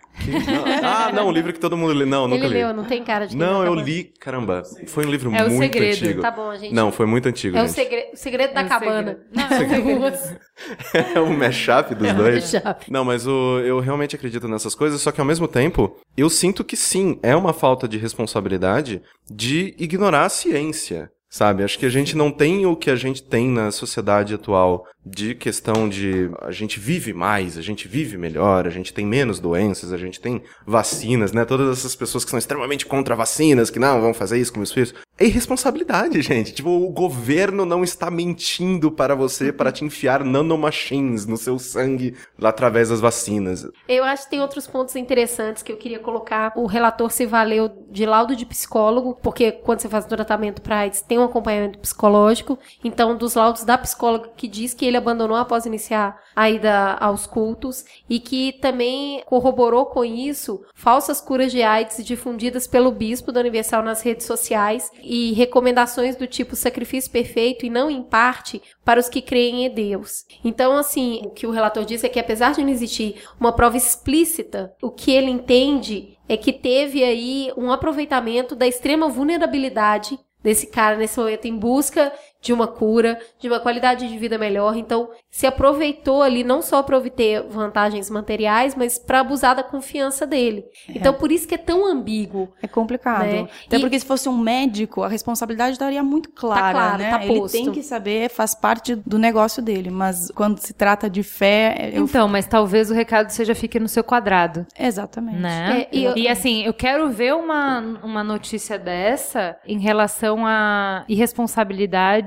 ah, não, o livro que todo mundo lê. Não, nunca Ele li. leu, não tem cara de Não, a eu li, caramba, foi um livro É o muito segredo. antigo. Tá bom, a gente. Não, foi muito antigo, É o segredo, o segredo da É o cabana. segredo. <laughs> É um mashup dos É um dois. mashup. Não, mas o, eu realmente acredito nessas coisas, só que ao mesmo tempo, eu sinto que sim, é uma falta de responsabilidade de ignorar a ciência. Sabe, acho que a gente não tem o que a gente tem na sociedade atual de questão de a gente vive mais, a gente vive melhor, a gente tem menos doenças, a gente tem vacinas, né? Todas essas pessoas que são extremamente contra vacinas, que não vão fazer isso com meus filhos. É irresponsabilidade, gente. Tipo, o governo não está mentindo para você para te enfiar nanomachines no seu sangue lá através das vacinas. Eu acho que tem outros pontos interessantes que eu queria colocar. O relator se valeu de laudo de psicólogo, porque quando você faz o tratamento para AIDS, tem um acompanhamento psicológico. Então, dos laudos da psicóloga que diz que ele abandonou após iniciar a ida aos cultos e que também corroborou com isso falsas curas de AIDS difundidas pelo bispo da Universal nas redes sociais e recomendações do tipo sacrifício perfeito e não em parte para os que creem em Deus. Então, assim, o que o relator diz é que apesar de não existir uma prova explícita, o que ele entende é que teve aí um aproveitamento da extrema vulnerabilidade desse cara nesse momento em busca de uma cura, de uma qualidade de vida melhor. Então, se aproveitou ali não só para obter vantagens materiais, mas para abusar da confiança dele. Então, por isso que é tão ambíguo. É complicado. Né? Até E- porque se fosse um médico, a responsabilidade estaria muito clara, claro, né? tá Ele tem que saber, faz parte do negócio dele. Mas quando se trata de fé, eu... Então, mas talvez o recado seja fique no seu quadrado. Exatamente. Né? É, e e, eu- assim, eu quero ver uma, uma notícia dessa em relação à irresponsabilidade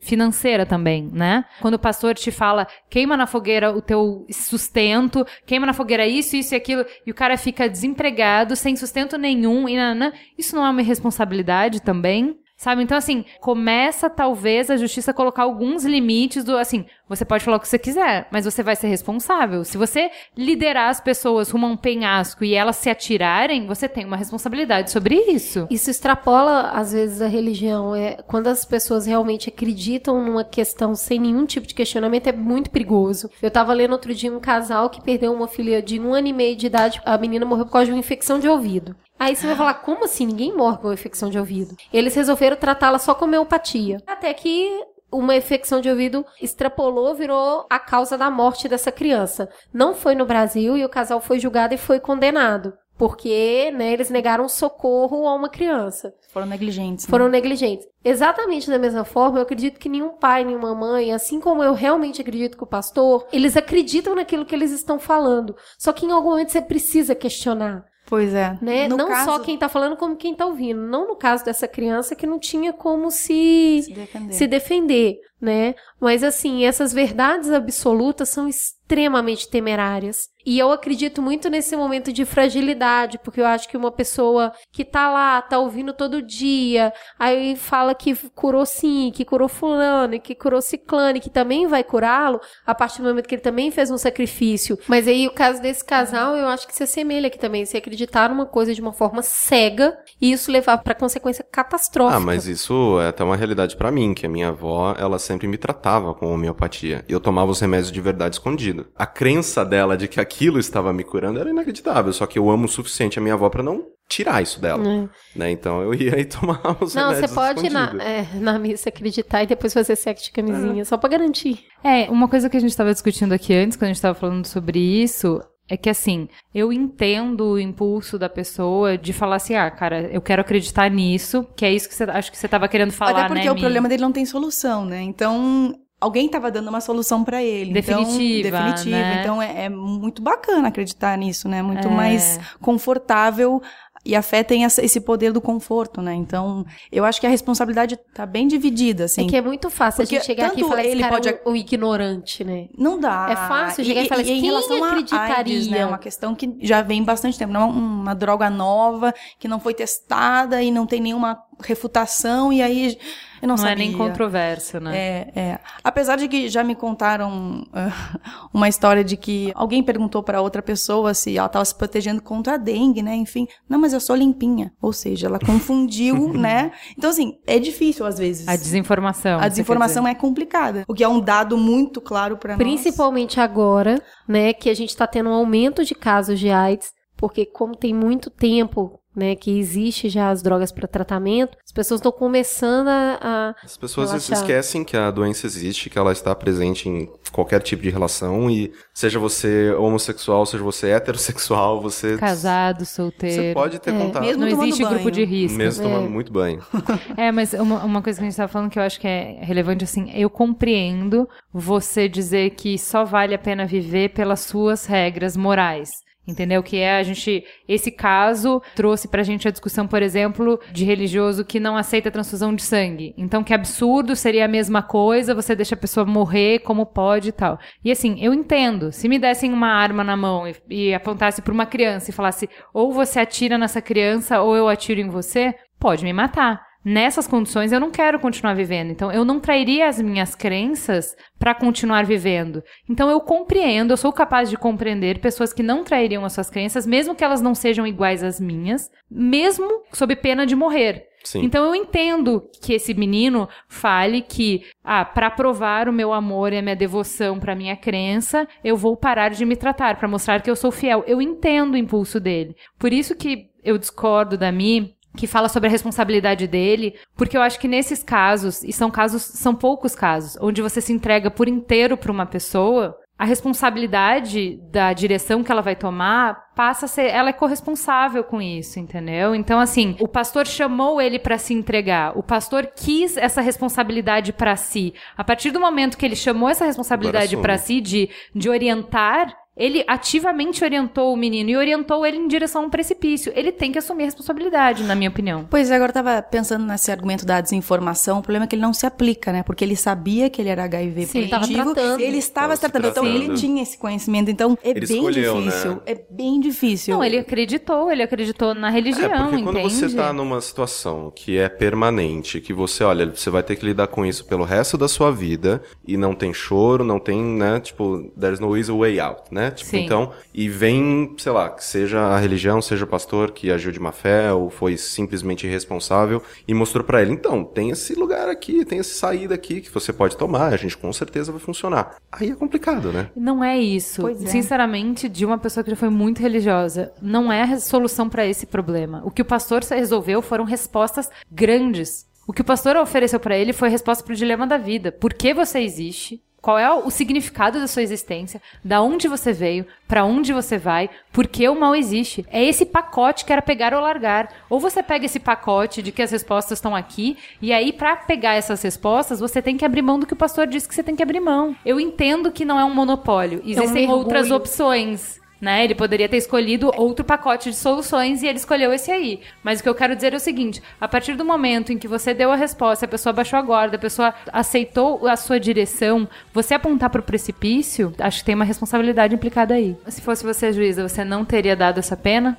financeira também, né? Quando o pastor te fala, queima na fogueira o teu sustento, queima na fogueira isso, isso e aquilo, e o cara fica desempregado, sem sustento nenhum, e nanã, isso não é uma irresponsabilidade também? Sabe? Então, assim, começa talvez a justiça colocar alguns limites do, assim, você pode falar o que você quiser, mas você vai ser responsável. Se você liderar as pessoas rumo a um penhasco e elas se atirarem, você tem uma responsabilidade sobre isso. Isso extrapola, às vezes, a religião. É, quando as pessoas realmente acreditam numa questão sem nenhum tipo de questionamento, é muito perigoso. Eu tava lendo outro dia um casal que perdeu uma filha de um ano e meio de idade. A menina morreu por causa de uma infecção de ouvido. Aí você vai falar, como assim? Ninguém morre com infecção de ouvido. Eles resolveram tratá-la só com homeopatia. Até que uma infecção de ouvido extrapolou, virou a causa da morte dessa criança. Não foi no Brasil e o casal foi julgado e foi condenado. Porque, né, eles negaram socorro a uma criança. Foram negligentes. né? Foram negligentes. Exatamente da mesma forma, eu acredito que nenhum pai, nenhuma mãe, assim como eu realmente acredito que o pastor, eles acreditam naquilo que eles estão falando. Só que em algum momento você precisa questionar, Pois é. né? No não caso- só quem tá falando, como quem tá ouvindo. Não no caso dessa criança que não tinha como se Se defender. se defender, né? Mas assim, essas verdades absolutas são extremamente temerárias. E eu acredito muito nesse momento de fragilidade, porque eu acho que uma pessoa que tá lá, tá ouvindo todo dia, aí fala que curou sim, que curou fulano, que curou ciclano, que também vai curá-lo, a partir do momento que ele também fez um sacrifício. Mas aí o caso desse casal, eu acho que se assemelha aqui também, se acreditar numa coisa de uma forma cega e isso levar pra consequência catastrófica. Ah, mas isso é até uma realidade pra mim, que a minha avó, ela sempre me tratava com homeopatia. E eu tomava os remédios de verdade escondido. A crença dela de que aquilo estava me curando era inacreditável, só que eu amo o suficiente a minha avó pra não tirar isso dela, né? Então eu ia e <laughs> tomava os É. Não, você pode ir na, é, na missa acreditar e depois fazer sexo de camisinha, só pra garantir. É, uma coisa que a gente estava discutindo aqui antes, quando a gente estava falando sobre isso, é que assim, eu entendo o impulso da pessoa de falar assim, ah, cara, eu quero acreditar nisso, que é isso que você acho que você estava querendo falar, Até porque né, o Mi? problema dele não tem solução, né? Então, alguém tava dando uma solução pra ele. Definitiva, Então, definitiva. né? Então, é, é muito bacana acreditar nisso, né? Muito É. mais confortável. E a fé tem essa- esse poder do conforto, né? Então, eu acho que a responsabilidade tá bem dividida, assim. É que é muito fácil a Porque gente chegar aqui e falar ele cara pode é um, um ignorante, né? Não dá. É fácil chegar e falar assim, em quem relação a acreditaria? AIDS, né, é uma questão que já vem bastante tempo. Não é uma droga nova, que não foi testada e não tem nenhuma refutação, e aí eu não, Não é sabia. nem controverso, né? É, é. Apesar de que já me contaram ah, <laughs> uma história de que alguém perguntou para outra pessoa se ela estava se protegendo contra a dengue, né? Enfim, não, mas eu sou limpinha. Ou seja, ela confundiu, <laughs> né? Então, assim, é difícil às vezes. A desinformação. A desinformação é complicada. O que é um dado muito claro para nós. Principalmente agora, né, que a gente tá tendo um aumento de casos de AIDS, porque como tem muito tempo, né, que existe já as drogas para tratamento, as pessoas estão começando a, a- As pessoas Relaxar. esquecem que a doença existe, que ela está presente em qualquer tipo de relação e seja você homossexual, seja você heterossexual, você. <laughs> Casado, solteiro. você pode ter contato mesmo Não tomando existe banho. grupo de risco. mesmo tomando muito banho. <laughs> É, mas uma, uma coisa que a gente tava falando que eu acho que é relevante, assim, eu compreendo você dizer que só vale a pena viver pelas suas regras morais. Entendeu? Que é a gente. Esse caso trouxe pra gente a discussão, por exemplo, de religioso que não aceita transfusão de sangue. Então, que absurdo seria a mesma coisa, você deixa a pessoa morrer como pode e tal. E assim, eu entendo. Se me dessem uma arma na mão e, e apontasse pra uma criança e falasse, ou você atira nessa criança, ou eu atiro em você, pode me matar. Nessas condições eu não quero continuar vivendo. Então eu não trairia as minhas crenças para continuar vivendo. Então eu compreendo, eu sou capaz de compreender pessoas que não trairiam as suas crenças, mesmo que elas não sejam iguais às minhas, mesmo sob pena de morrer. Sim. Então eu entendo que esse menino fale que, ah, para provar o meu amor e a minha devoção para minha crença, eu vou parar de me tratar para mostrar que eu sou fiel. Eu entendo o impulso dele. Por isso que eu discordo da Mi que fala sobre a responsabilidade dele, porque eu acho que nesses casos, e são casos, são poucos casos, onde você se entrega por inteiro para uma pessoa, a responsabilidade da direção que ela vai tomar passa a ser, ela é corresponsável com isso, entendeu? Então assim, o pastor chamou ele para se entregar, o pastor quis essa responsabilidade para si. A partir do momento que ele chamou essa responsabilidade para si de, de orientar ele ativamente orientou o menino e orientou ele em direção a um precipício. Ele tem que assumir a responsabilidade, na minha opinião. Pois é, agora eu tava pensando nesse argumento da desinformação, o problema é que ele não se aplica, né? Porque ele sabia que ele era HIV Sim, ele tava positivo, tratando. ele estava se tratando, então ele tinha esse conhecimento, então é Ele bem escolheu, difícil, né? é bem difícil. Não, ele acreditou, ele acreditou na religião, É, porque quando entende? você tá numa situação que é permanente, que você, olha, você vai ter que lidar com isso pelo resto da sua vida, e não tem choro, não tem, né, tipo, there's no easy way out, né? Tipo, Sim. então, e vem, sei lá, que seja a religião, seja o pastor que agiu de má fé, ou foi simplesmente irresponsável, e mostrou pra ele, então, tem esse lugar aqui, tem essa saída aqui que você pode tomar, a gente com certeza vai funcionar. Aí é complicado, né? Não é isso. Pois é. Sinceramente, de uma pessoa que já foi muito religiosa, não é a solução para esse problema. O que o pastor resolveu foram respostas grandes. O que o pastor ofereceu para ele foi a resposta para o dilema da vida. Por que você existe? Qual é o significado da sua existência? Da onde você veio? Para onde você vai? Por que o mal existe? É esse pacote que era pegar ou largar. Ou você pega esse pacote de que as respostas estão aqui, e aí para pegar essas respostas, você tem que abrir mão do que o pastor disse que você tem que abrir mão. Eu entendo que não é um monopólio. Existem mergulho. outras opções. Né? Ele poderia ter escolhido outro pacote de soluções e ele escolheu esse aí. Mas o que eu quero dizer é o seguinte: a partir do momento em que você deu a resposta, a pessoa baixou a guarda, a pessoa aceitou a sua direção, você apontar pro precipício, acho que tem uma responsabilidade implicada aí. Se fosse você, juíza, você não teria dado essa pena?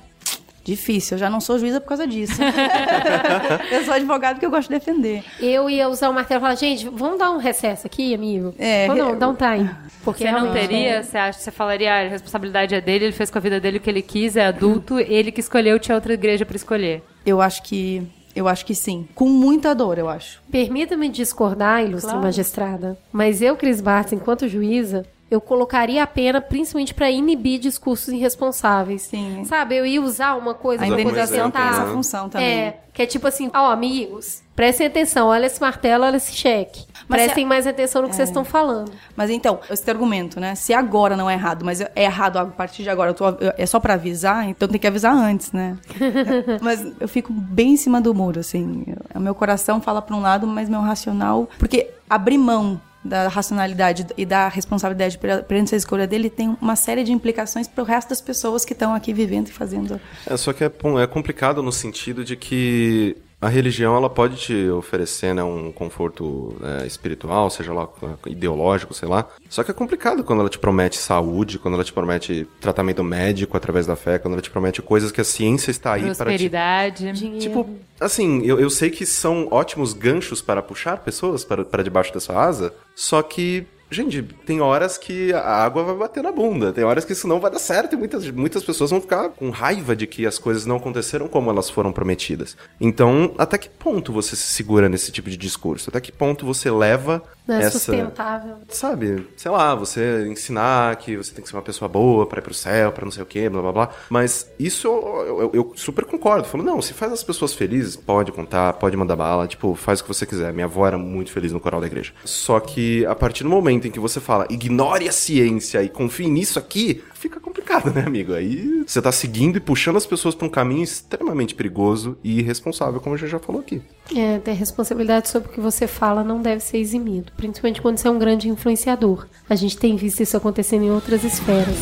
Difícil, eu já não sou juíza por causa disso. <laughs> eu sou advogado porque eu gosto de defender. Eu ia usar o martelo e falar, gente, vamos dar um recesso aqui, amigo? É, Ou não, eu- dá um time. Porque Você não teria? é- Você acha? Você falaria, ah, a responsabilidade é dele, ele fez com a vida dele o que ele quis, é adulto, ele que escolheu, tinha outra igreja pra escolher. Eu acho que. Eu acho que sim. Com muita dor, eu acho. Permita-me discordar, ilustre Claro. magistrada, mas eu, Cris Bartz, enquanto juíza, eu colocaria a pena principalmente para inibir discursos irresponsáveis. Sim. Sabe, eu ia usar uma coisa A pra poder indenização tem essa função também. É, que é tipo assim, ó, amigos, prestem atenção, olha esse martelo, olha esse cheque. Mas prestem se- mais atenção no que É. vocês estão falando. Mas então, esse argumento, né? Se agora não é errado, mas é errado a partir de agora, eu tô- eu- é só pra avisar, então tem que avisar antes, né? <laughs> mas eu fico bem em cima do muro, assim. O meu coração fala pra um lado, mas meu racional. Porque abrir mão da racionalidade e da responsabilidade per- perante a escolha dele tem uma série de implicações pro resto das pessoas que estão aqui vivendo e fazendo. É, só que é, é complicado no sentido de que a religião ela pode te oferecer né, um conforto né, espiritual, seja lá ideológico, sei lá. Só que é complicado quando ela te promete saúde, quando ela te promete tratamento médico através da fé, quando ela te promete coisas que a ciência está aí para te Prosperidade. Tipo, assim, eu, eu sei que são ótimos ganchos para puxar pessoas para, para debaixo da sua asa, só que, gente, tem horas que a água vai bater na bunda, tem horas que isso não vai dar certo e muitas, muitas pessoas vão ficar com raiva de que as coisas não aconteceram como elas foram prometidas. Então, até que ponto você se segura nesse tipo de discurso? Até que ponto você leva Não é essa sustentável. sabe, sei lá, você ensinar que você tem que ser uma pessoa boa pra ir pro céu, pra não sei o que, blá blá blá. Mas isso eu, eu- eu super concordo. Falo, não, se faz as pessoas felizes, pode contar, pode mandar bala, tipo, faz o que você quiser. Minha avó era muito feliz no coral da igreja. Só que a partir do momento em que você fala, ignore a ciência e confie nisso aqui, fica complicado, <laughs> né, amigo? Aí você tá seguindo e puxando as pessoas pra um caminho extremamente perigoso e irresponsável, como a gente já falou aqui. É, ter responsabilidade sobre o que você fala não deve ser eximido, principalmente quando você é um grande influenciador. A gente tem visto isso acontecendo em outras esferas.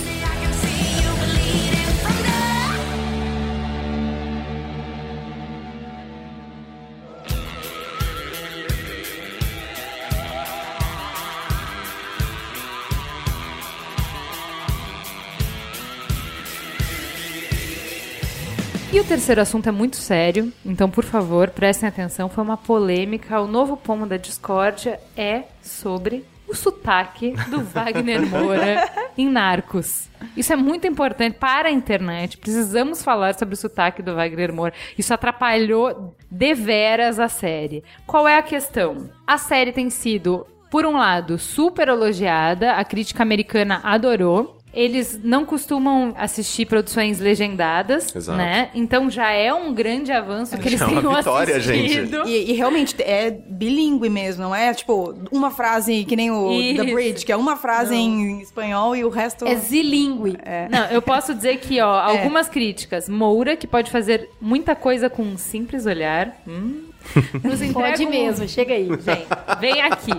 E o terceiro assunto é muito sério, então por favor, prestem atenção. Foi uma polêmica. O novo pomo da discórdia é sobre o sotaque do <laughs> Wagner Moura em Narcos. Isso é muito importante para a internet. Precisamos falar sobre o sotaque do Wagner Moura. Isso atrapalhou deveras a série. Qual é a questão? A série tem sido, por um lado, super elogiada, a crítica americana adorou. Eles não costumam assistir produções legendadas, Exato. né? Então já é um grande avanço que eles é uma tenham vitória, assistido. E, e realmente é bilíngue mesmo, não é tipo uma frase que nem o The Isso. Bridge, que é uma frase em espanhol e o resto. É zilingue. Não, eu posso dizer que, ó, <laughs> algumas críticas. Moura, que pode fazer muita coisa com um simples olhar. Hum. <laughs> Nos entrega Pode um- mesmo, chega aí. <laughs> Vem, vem aqui.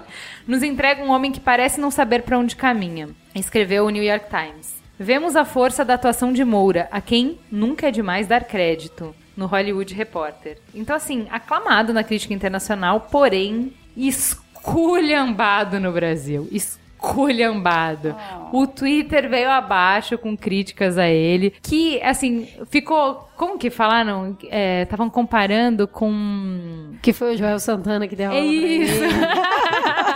Nos entrega um homem que parece não saber pra onde caminha. Escreveu o New York Times. Vemos a força da atuação de Moura, a quem nunca é demais dar crédito, no Hollywood Reporter. Então, assim, aclamado na crítica internacional, porém esculhambado no Brasil. Esculhambado. O Twitter veio abaixo com críticas a ele, que, assim, ficou. Como que falaram? Estavam comparando com. Que foi o Joel Santana que deu a É isso! <laughs>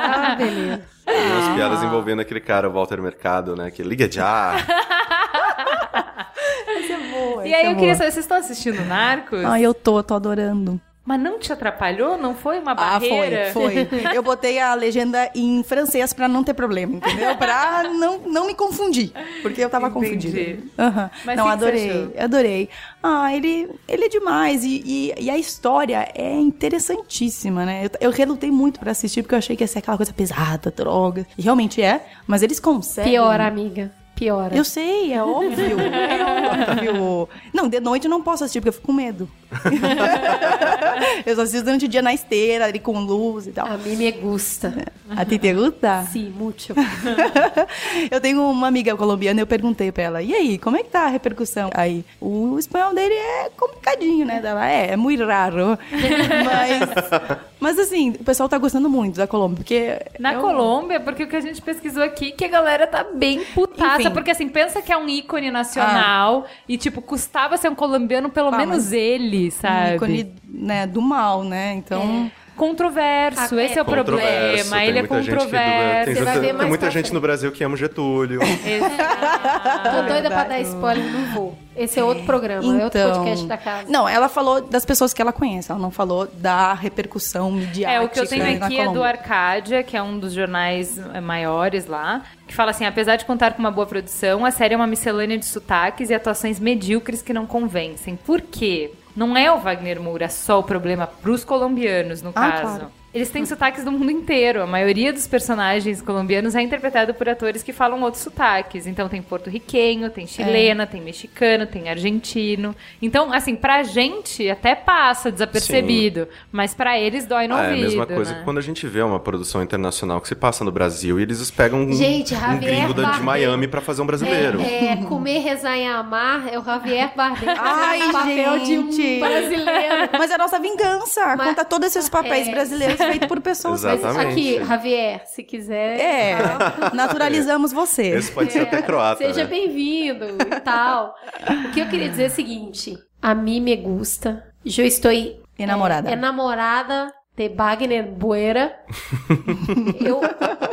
Ah, beleza. Tem umas piadas envolvendo aquele cara, o Walter Mercado, né? Que liga já. <laughs> boa, E aí essa é eu queria boa. saber, vocês estão assistindo Narcos? Ai, eu tô, tô adorando. Mas não te atrapalhou? Não foi uma Ah, barreira? foi, foi. <laughs> Eu botei a legenda em francês pra não ter problema, entendeu? Pra não, não me confundir. Porque eu tava Entendi. confundida. Aham. Mas não, adorei. achou? Adorei. Ah, ele, ele é demais. E, e, e a história é interessantíssima, né? Eu, eu relutei muito pra assistir, porque eu achei que ia ser aquela coisa pesada, droga. E realmente é. Mas eles conseguem. Piora, amiga. Piora. Eu sei, é óbvio. É óbvio. Não, de noite eu não posso assistir, porque eu fico com medo. <laughs> eu só assisto durante o dia na esteira, ali com luz e tal. A mim me gusta. A ti te gusta? Sim, muito. <laughs> eu tenho uma amiga colombiana e eu perguntei pra ela, e aí, como é que tá a repercussão? Aí, o espanhol dele é complicadinho, né? Ela, é, é muito raro. <laughs> mas, mas assim, o pessoal tá gostando muito da Colômbia, porque... Na eu- Colômbia, porque o que a gente pesquisou aqui, que a galera tá bem putaça. Enfim. Porque assim, pensa que é um ícone nacional e, tipo, custava ser um colombiano, pelo Ah, menos mas- ele, Um sabe? ícone né, do mal, né? Então... Controverso, Ah, esse é o Controverso, problema. tem Ele é gente que controverso. Tem, Você vai gente- ver tem mais muita gente frente. no Brasil que ama o Getúlio. <laughs> Tô doida pra dar spoiler, não vou. Esse é outro programa, é outro podcast da casa. Então, Não, ela falou das pessoas que ela conhece, ela não falou da repercussão midiática. É, o que eu tenho aqui é do. Arcádia, que é um dos jornais maiores lá, que fala assim: apesar de contar com uma boa produção, a série é uma miscelânea de sotaques e atuações medíocres que não convencem. Por quê? Não é o Wagner Moura só o problema pros colombianos, no Ah, caso. claro. Eles têm sotaques do mundo inteiro. A maioria dos personagens colombianos é interpretado por atores que falam outros sotaques. Então tem porto-riquenho, tem chilena, tem mexicano, tem argentino. Então, assim, pra gente até passa desapercebido, mas pra eles dói no Ah, é a ouvido. mesma coisa né? que quando a gente vê uma produção internacional que se passa no Brasil e eles pegam um, Gente, um gringo da- de Bardem. Miami pra fazer um brasileiro. É, é, comer, rezar e amar é o Javier Bardem. <laughs> Ai, papel de gente. um brasileiro. Mas é a nossa vingança. Mas- Conta todos esses papéis É. brasileiros feitos por pessoas. Exato. Mas Exatamente. aqui, Javier, se quiser. É, naturalizamos você. Esse pode ser até croata. Seja né? bem-vindo e tal. O que eu queria dizer é o seguinte: a mim me gusta. Eu estou Enamorada. É, enamorada de Wagner Buera. eu,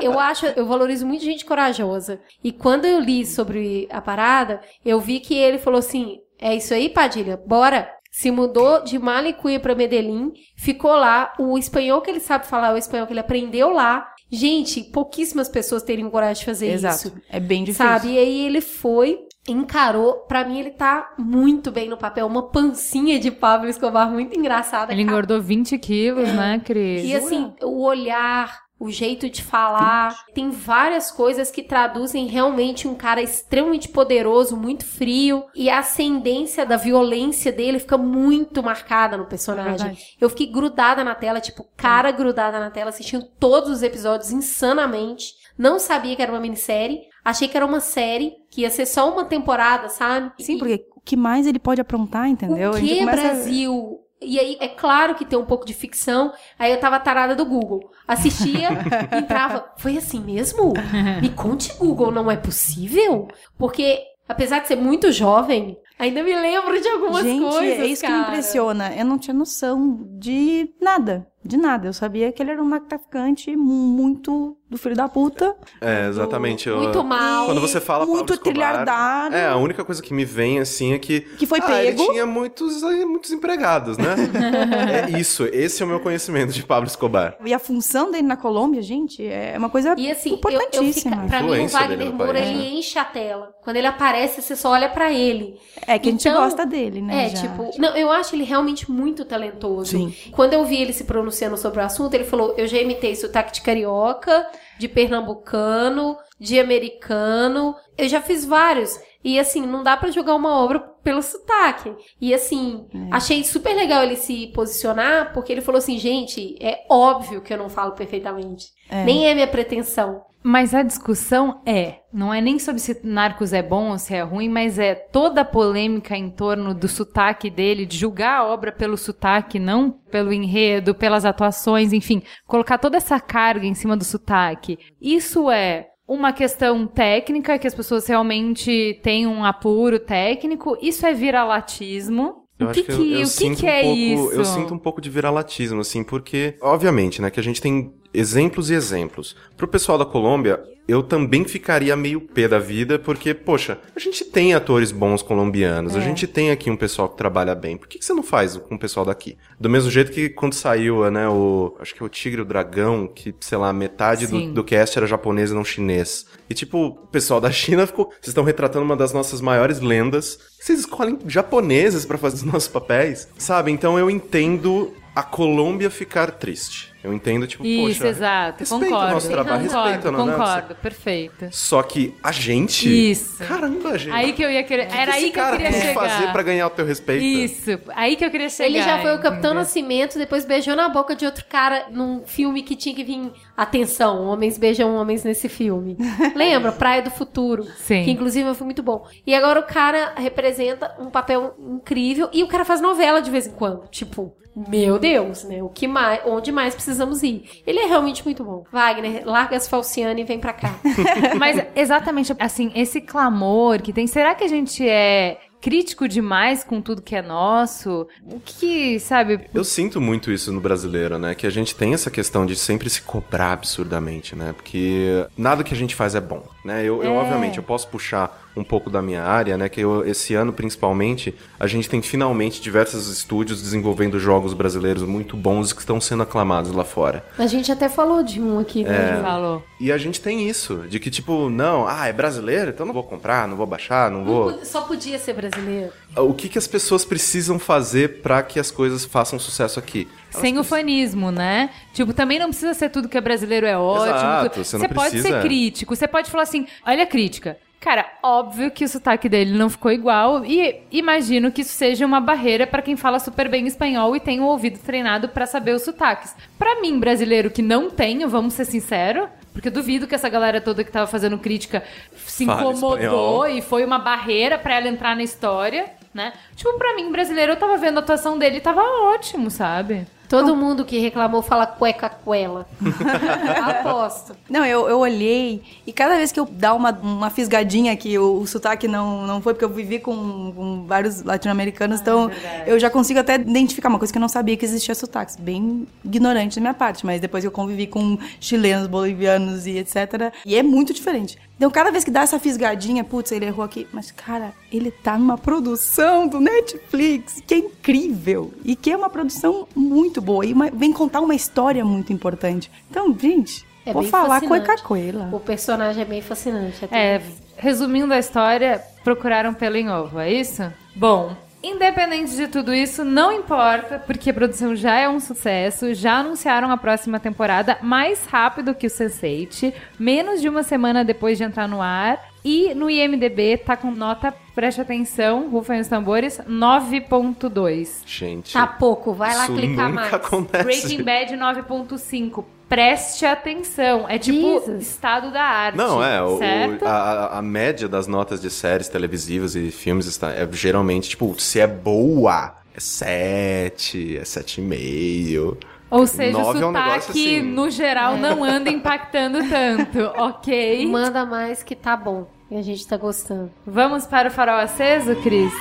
eu acho, eu valorizo muito gente corajosa. E quando eu li sobre a parada, eu vi que ele falou assim: é isso aí, Padilha, bora. Se mudou de Malicuia pra Medellín, ficou lá. O espanhol que ele sabe falar, o espanhol que ele aprendeu lá. Gente, pouquíssimas pessoas teriam coragem de fazer Exato. isso. É bem difícil. Sabe? E aí ele foi, encarou. Pra mim, ele tá muito bem no papel. Uma pancinha de Pablo Escobar muito engraçada. Ele cara. engordou 20 quilos, né, Cris? E assim, o olhar, o jeito de falar, tem várias coisas que traduzem realmente um cara extremamente poderoso, muito frio, e a ascendência da violência dele fica muito marcada no personagem. verdade. Eu fiquei grudada na tela, tipo, cara grudada na tela, assistindo todos os episódios insanamente. Não sabia que era uma minissérie. Achei que era uma série, que ia ser só uma temporada, sabe? Sim, porque o que mais ele pode aprontar, entendeu? o que, Brasil? E aí, é claro que tem um pouco de ficção. Aí eu tava tarada do Google. Assistia, <laughs> entrava. Foi assim mesmo? Me conte, Google, não é possível? Porque, apesar de ser muito jovem, ainda me lembro de algumas Gente, coisas. é isso que me cara. impressiona. Eu não tinha noção de nada. De nada. Eu sabia que ele era um narcotraficante muito do filho da puta. É, exatamente. eu- Muito mal. Quando você fala Muito Pablo Escobar, trilhardário. É, a única coisa que me vem assim é que. Que foi ah, ele pego. tinha muitos, muitos empregados, né? <laughs> é isso, esse é o meu conhecimento de Pablo Escobar. E a função dele na Colômbia, gente, é uma coisa E assim, eu, eu importantíssima. fica, pra mim, o Influência Wagner Moura, ele né? enche a tela. Quando ele aparece, você só olha pra ele. É que a gente Então, gosta dele, né? É, já. tipo, não, eu acho ele realmente muito talentoso. Sim. Quando eu vi ele se pronunciando sobre o assunto, ele falou: Eu já imitei sotaque de carioca, de pernambucano, de americano. Eu já fiz vários. E assim, não dá pra julgar uma obra pelo sotaque. E assim, É. achei super legal ele se posicionar, porque ele falou assim: gente, é óbvio que eu não falo perfeitamente. Nem é minha pretensão. Mas a discussão é, não é nem sobre se Narcos é bom ou se é ruim, mas é toda a polêmica em torno do sotaque dele, de julgar a obra pelo sotaque, não pelo enredo, pelas atuações, enfim, colocar toda essa carga em cima do sotaque. Isso é uma questão técnica, que as pessoas realmente têm um apuro técnico, isso é viralatismo. Eu o que, que, eu, eu o que, que um é pouco, isso? Eu sinto um pouco de viralatismo, assim, porque, obviamente, né, que a gente tem exemplos e exemplos. Pro pessoal da Colômbia, eu também ficaria meio pé da vida, porque, poxa, a gente tem atores bons colombianos, É. a gente tem aqui um pessoal que trabalha bem. Por que, que você não faz com o pessoal daqui? Do mesmo jeito que quando saiu, né, o. Acho que é o Tigre e o Dragão, que, sei lá, metade do, do cast era japonês e não chinês. E, tipo, o pessoal da China ficou. Vocês estão retratando uma das nossas maiores lendas. Vocês escolhem japoneses pra fazer os nossos papéis, sabe? Então eu entendo a Colômbia ficar triste. Eu entendo, tipo, Isso, poxa, exato. respeita concordo. o nosso trabalho, concordo, respeita, não é? concordo, perfeito. Só que a gente... Isso. Caramba, gente. Aí que eu ia querer. Era Esse aí que eu cara queria tem que chegar. fazer pra ganhar o teu respeito? Isso, aí que eu queria chegar. Ele já foi o Capitão entendeu? Nascimento, depois beijou na boca de outro cara num filme que tinha que vir. Atenção, homens beijam homens nesse filme. <laughs> Lembra? Praia do Futuro. Sim. Que inclusive foi muito bom. E agora o cara representa um papel incrível e o cara faz novela de vez em quando. Tipo, meu Deus, né? O que mais, onde mais precisamos ir? Ele é realmente muito bom. Wagner, larga as falciane e vem pra cá. <laughs> Mas exatamente, assim, esse clamor que tem. Será que a gente é crítico demais com tudo que é nosso? O que, sabe? Eu sinto muito isso no brasileiro, né? Que a gente tem essa questão de sempre se cobrar absurdamente, né? Porque nada que a gente faz é bom, né? Eu, eu, É. obviamente, eu posso puxar um pouco da minha área, né? Que eu- esse ano, principalmente, a gente tem finalmente diversos estúdios desenvolvendo jogos brasileiros muito bons que estão sendo aclamados lá fora. A gente até falou de um aqui, né? Ju? Falou. E a gente tem isso, de que tipo, não, ah, é brasileiro, então não vou comprar, não vou baixar, não vou... Não Só podia ser brasileiro. O que, que as pessoas precisam fazer pra que as coisas façam sucesso aqui? Sem o fanismo, né? Tipo, também não precisa ser tudo que é brasileiro é ótimo. Exato, você não pode precisa- ser crítico, você pode falar assim, olha a crítica. Cara, óbvio que o sotaque dele não ficou igual e imagino que isso seja uma barreira pra quem fala super bem espanhol e tem o ouvido treinado pra saber os sotaques. Pra mim, brasileiro que não tenho, vamos ser sinceros, porque eu duvido que essa galera toda que tava fazendo crítica se incomodou e foi uma barreira pra ela entrar na história, né? Tipo, pra mim, brasileiro, eu tava vendo a atuação dele e tava ótimo, sabe? Todo mundo que reclamou fala cueca cuela. <laughs> Aposto. Não, eu, eu olhei e cada vez que eu dar uma, uma fisgadinha que o, o sotaque não, não foi, porque eu vivi com, com vários latino-americanos, então eu já consigo até identificar uma coisa que eu não sabia que existia sotaques. Bem ignorante da minha parte, mas depois que eu convivi com chilenos, bolivianos e etc. E é muito diferente. Então, cada vez que dá essa fisgadinha, putz, ele errou aqui. Mas, cara, ele tá numa produção do Netflix que é incrível. E que é uma produção muito boa. E uma- vem contar uma história muito importante. Então, gente, É vou falar fascinante. coisa-coela. O personagem é bem fascinante. até. É, resumindo a história, procuraram pelo em ovo, é isso? Bom, independente de tudo isso, não importa, porque a produção já é um sucesso, já anunciaram a próxima temporada mais rápido que o Sense8, menos de uma semana depois de entrar no ar, e no IMDB tá com nota, preste atenção, rufem os tambores, 9.2. Gente. Tá pouco, vai lá clicar nunca mais. acontece. Breaking Bad 9.5. Preste atenção. É tipo Jesus. estado da arte. Não, é, o- a, a- a média das notas de séries televisivas e filmes está, é geralmente, tipo, se é boa, é 7, é 7,5. Ou seja, o Nove é um sotaque, negócio assim. no geral, não anda impactando tanto, <laughs> ok? Manda mais que tá bom. E a gente tá gostando. Vamos para o farol aceso, Cris?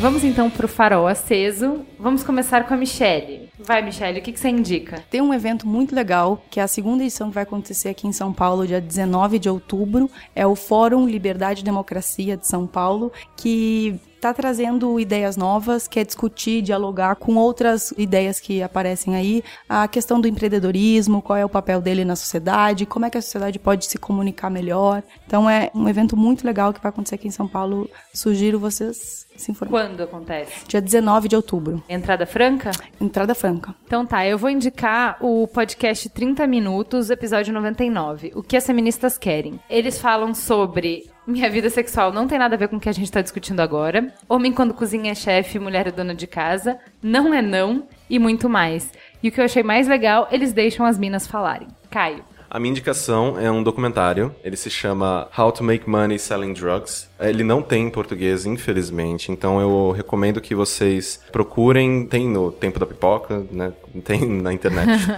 Vamos então para o farol aceso. Vamos começar com a Michelle. Vai, Michelle, o que, que você indica? Tem um evento muito legal, que é a segunda edição que vai acontecer aqui em São Paulo, dia 19 de outubro. É o Fórum Liberdade e Democracia de São Paulo, que está trazendo ideias novas, quer discutir, dialogar com outras ideias que aparecem aí. A questão do empreendedorismo, qual é o papel dele na sociedade, como é que a sociedade pode se comunicar melhor. Então é um evento muito legal que vai acontecer aqui em São Paulo. Sugiro vocês se informarem. Quando acontece? Dia 19 de outubro. Entrada franca? Entrada franca. Então tá, eu vou indicar o podcast 30 Minutos, episódio 99. O que as feministas querem? Eles falam sobre minha vida sexual não tem nada a ver com o que a gente tá discutindo agora. Homem quando cozinha é chefe, mulher é dona de casa. Não é não e muito mais. E o que eu achei mais legal, eles deixam as minas falarem. Caio. A minha indicação é um documentário. Ele se chama How to Make Money Selling Drugs. Ele não tem em português, infelizmente. Então eu recomendo que vocês procurem. Tem no Tempo da Pipoca, né? Tem na internet. <laughs>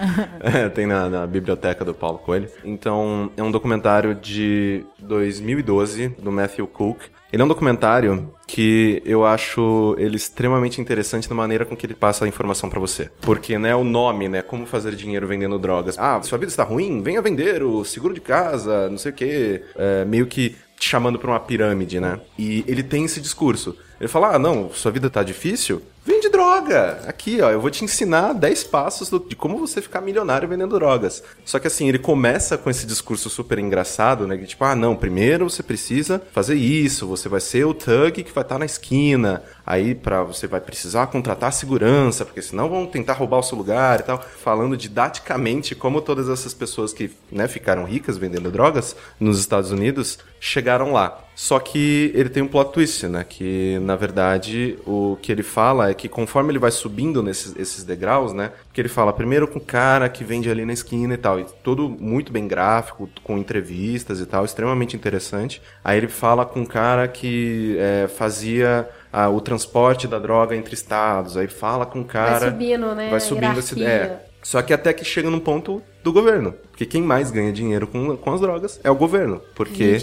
É, tem na, na biblioteca do Paulo Coelho. Então é um documentário de 2012 do Matthew Cook. Ele é um documentário que eu acho ele extremamente interessante na maneira com que ele passa a informação pra você. Porque, né, o nome, né, como fazer dinheiro vendendo drogas. Ah, sua vida está ruim? Venha vender o seguro de casa, não sei o quê. É, meio que te chamando pra uma pirâmide, né? E ele tem esse discurso. Ele fala: Ah, não, sua vida tá difícil? Vende droga! Aqui, ó, eu vou te ensinar 10 passos do- de como você ficar milionário vendendo drogas. Só que assim, ele começa com esse discurso super engraçado, né? Que tipo, ah, não, primeiro você precisa fazer isso, você vai ser o thug que vai estar na esquina. Aí para você vai precisar contratar segurança, porque senão vão tentar roubar o seu lugar e tal. Falando didaticamente como todas essas pessoas que né, ficaram ricas vendendo drogas nos Estados Unidos chegaram lá. Só que ele tem um plot twist, né? Que na verdade o que ele fala é que conforme ele vai subindo nesses esses degraus, né? Que ele fala primeiro com o cara que vende ali na esquina e tal, e tudo muito bem gráfico, com entrevistas e tal, extremamente interessante. Aí ele fala com um cara que é, fazia ah, o transporte da droga entre estados. Aí fala com um cara. subindo, né, Vai subindo esse. É, só que até que chega num ponto do governo. Porque quem mais ganha dinheiro com, com as drogas é o governo. Porque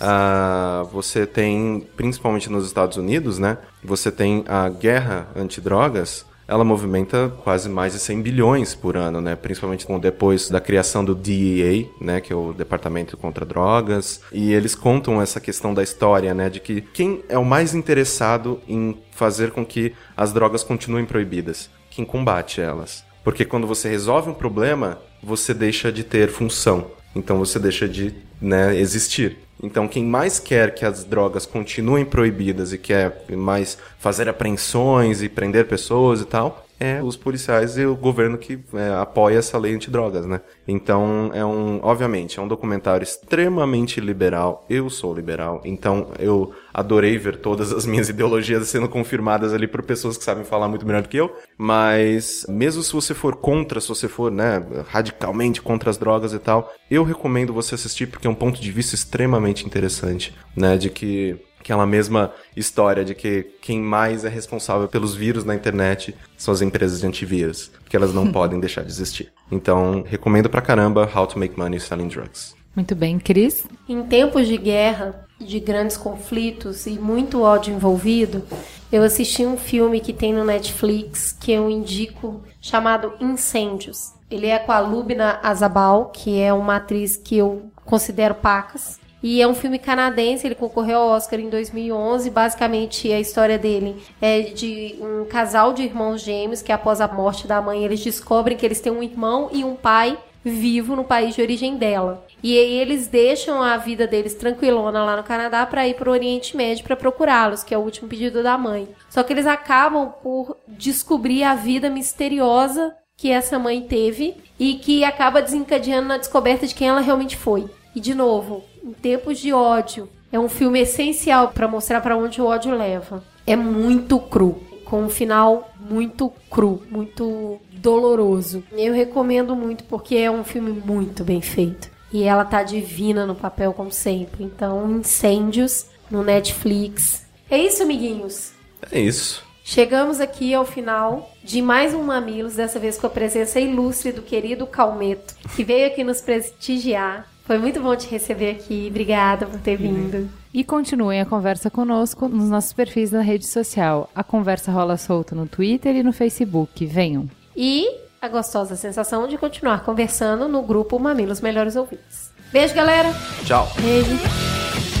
ah, você tem, principalmente nos Estados Unidos, né? Você tem a guerra antidrogas. Ela movimenta quase mais de 100 bilhões por ano, né? Principalmente com depois da criação do DEA, né? Que é o Departamento contra Drogas. E eles contam essa questão da história, né? De que quem é o mais interessado em fazer com que as drogas continuem proibidas? Quem combate elas. Porque quando você resolve um problema, você deixa de ter função. Então você deixa de né, existir. Então quem mais quer que as drogas continuem proibidas e quer mais fazer apreensões e prender pessoas e tal, é os policiais e o governo que é, apoia essa lei antidrogas, né? Então é um, obviamente, é um documentário extremamente liberal. Eu sou liberal, então eu adorei ver todas as minhas <laughs> ideologias sendo confirmadas ali por pessoas que sabem falar muito melhor do que eu. Mas mesmo se você for contra, se você for, né, radicalmente contra as drogas e tal, eu recomendo você assistir porque é um ponto de vista extremamente interessante, né, de que aquela mesma história de que quem mais é responsável pelos vírus na internet são as empresas de antivírus, porque elas não <laughs> podem deixar de existir. Então, recomendo pra caramba How to Make Money Selling Drugs. Muito bem, Cris. Em tempos de guerra, de grandes conflitos e muito ódio envolvido, eu assisti um filme que tem no Netflix que eu indico chamado Incêndios. Ele é com a Lubna Azabal, que é uma atriz que eu considero pacas. E é um filme canadense, ele concorreu ao Oscar em 2011. Basicamente, a história dele é de um casal de irmãos gêmeos que, após a morte da mãe, eles descobrem que eles têm um irmão e um pai vivo no país de origem dela. E aí eles deixam a vida deles tranquilona lá no Canadá para ir para o Oriente Médio para procurá-los, que é o último pedido da mãe. Só que eles acabam por descobrir a vida misteriosa que essa mãe teve e que acaba desencadeando na descoberta de quem ela realmente foi. E de novo, em tempos de ódio, é um filme essencial para mostrar para onde o ódio leva. É muito cru, com um final muito cru, muito doloroso. Eu recomendo muito porque é um filme muito bem feito. E ela tá divina no papel como sempre. Então, Incêndios no Netflix. É isso, amiguinhos. É isso. Chegamos aqui ao final de mais um Mamilos, dessa vez com a presença ilustre do querido Calmeto, que veio aqui nos prestigiar. Foi muito bom te receber aqui. Obrigada por ter vindo. E continuem a conversa conosco nos nossos perfis da rede social. A conversa rola solta no Twitter e no Facebook. Venham. E a gostosa sensação de continuar conversando no grupo Mamilos Melhores Ouvintes. Beijo, galera. Tchau. Beijo.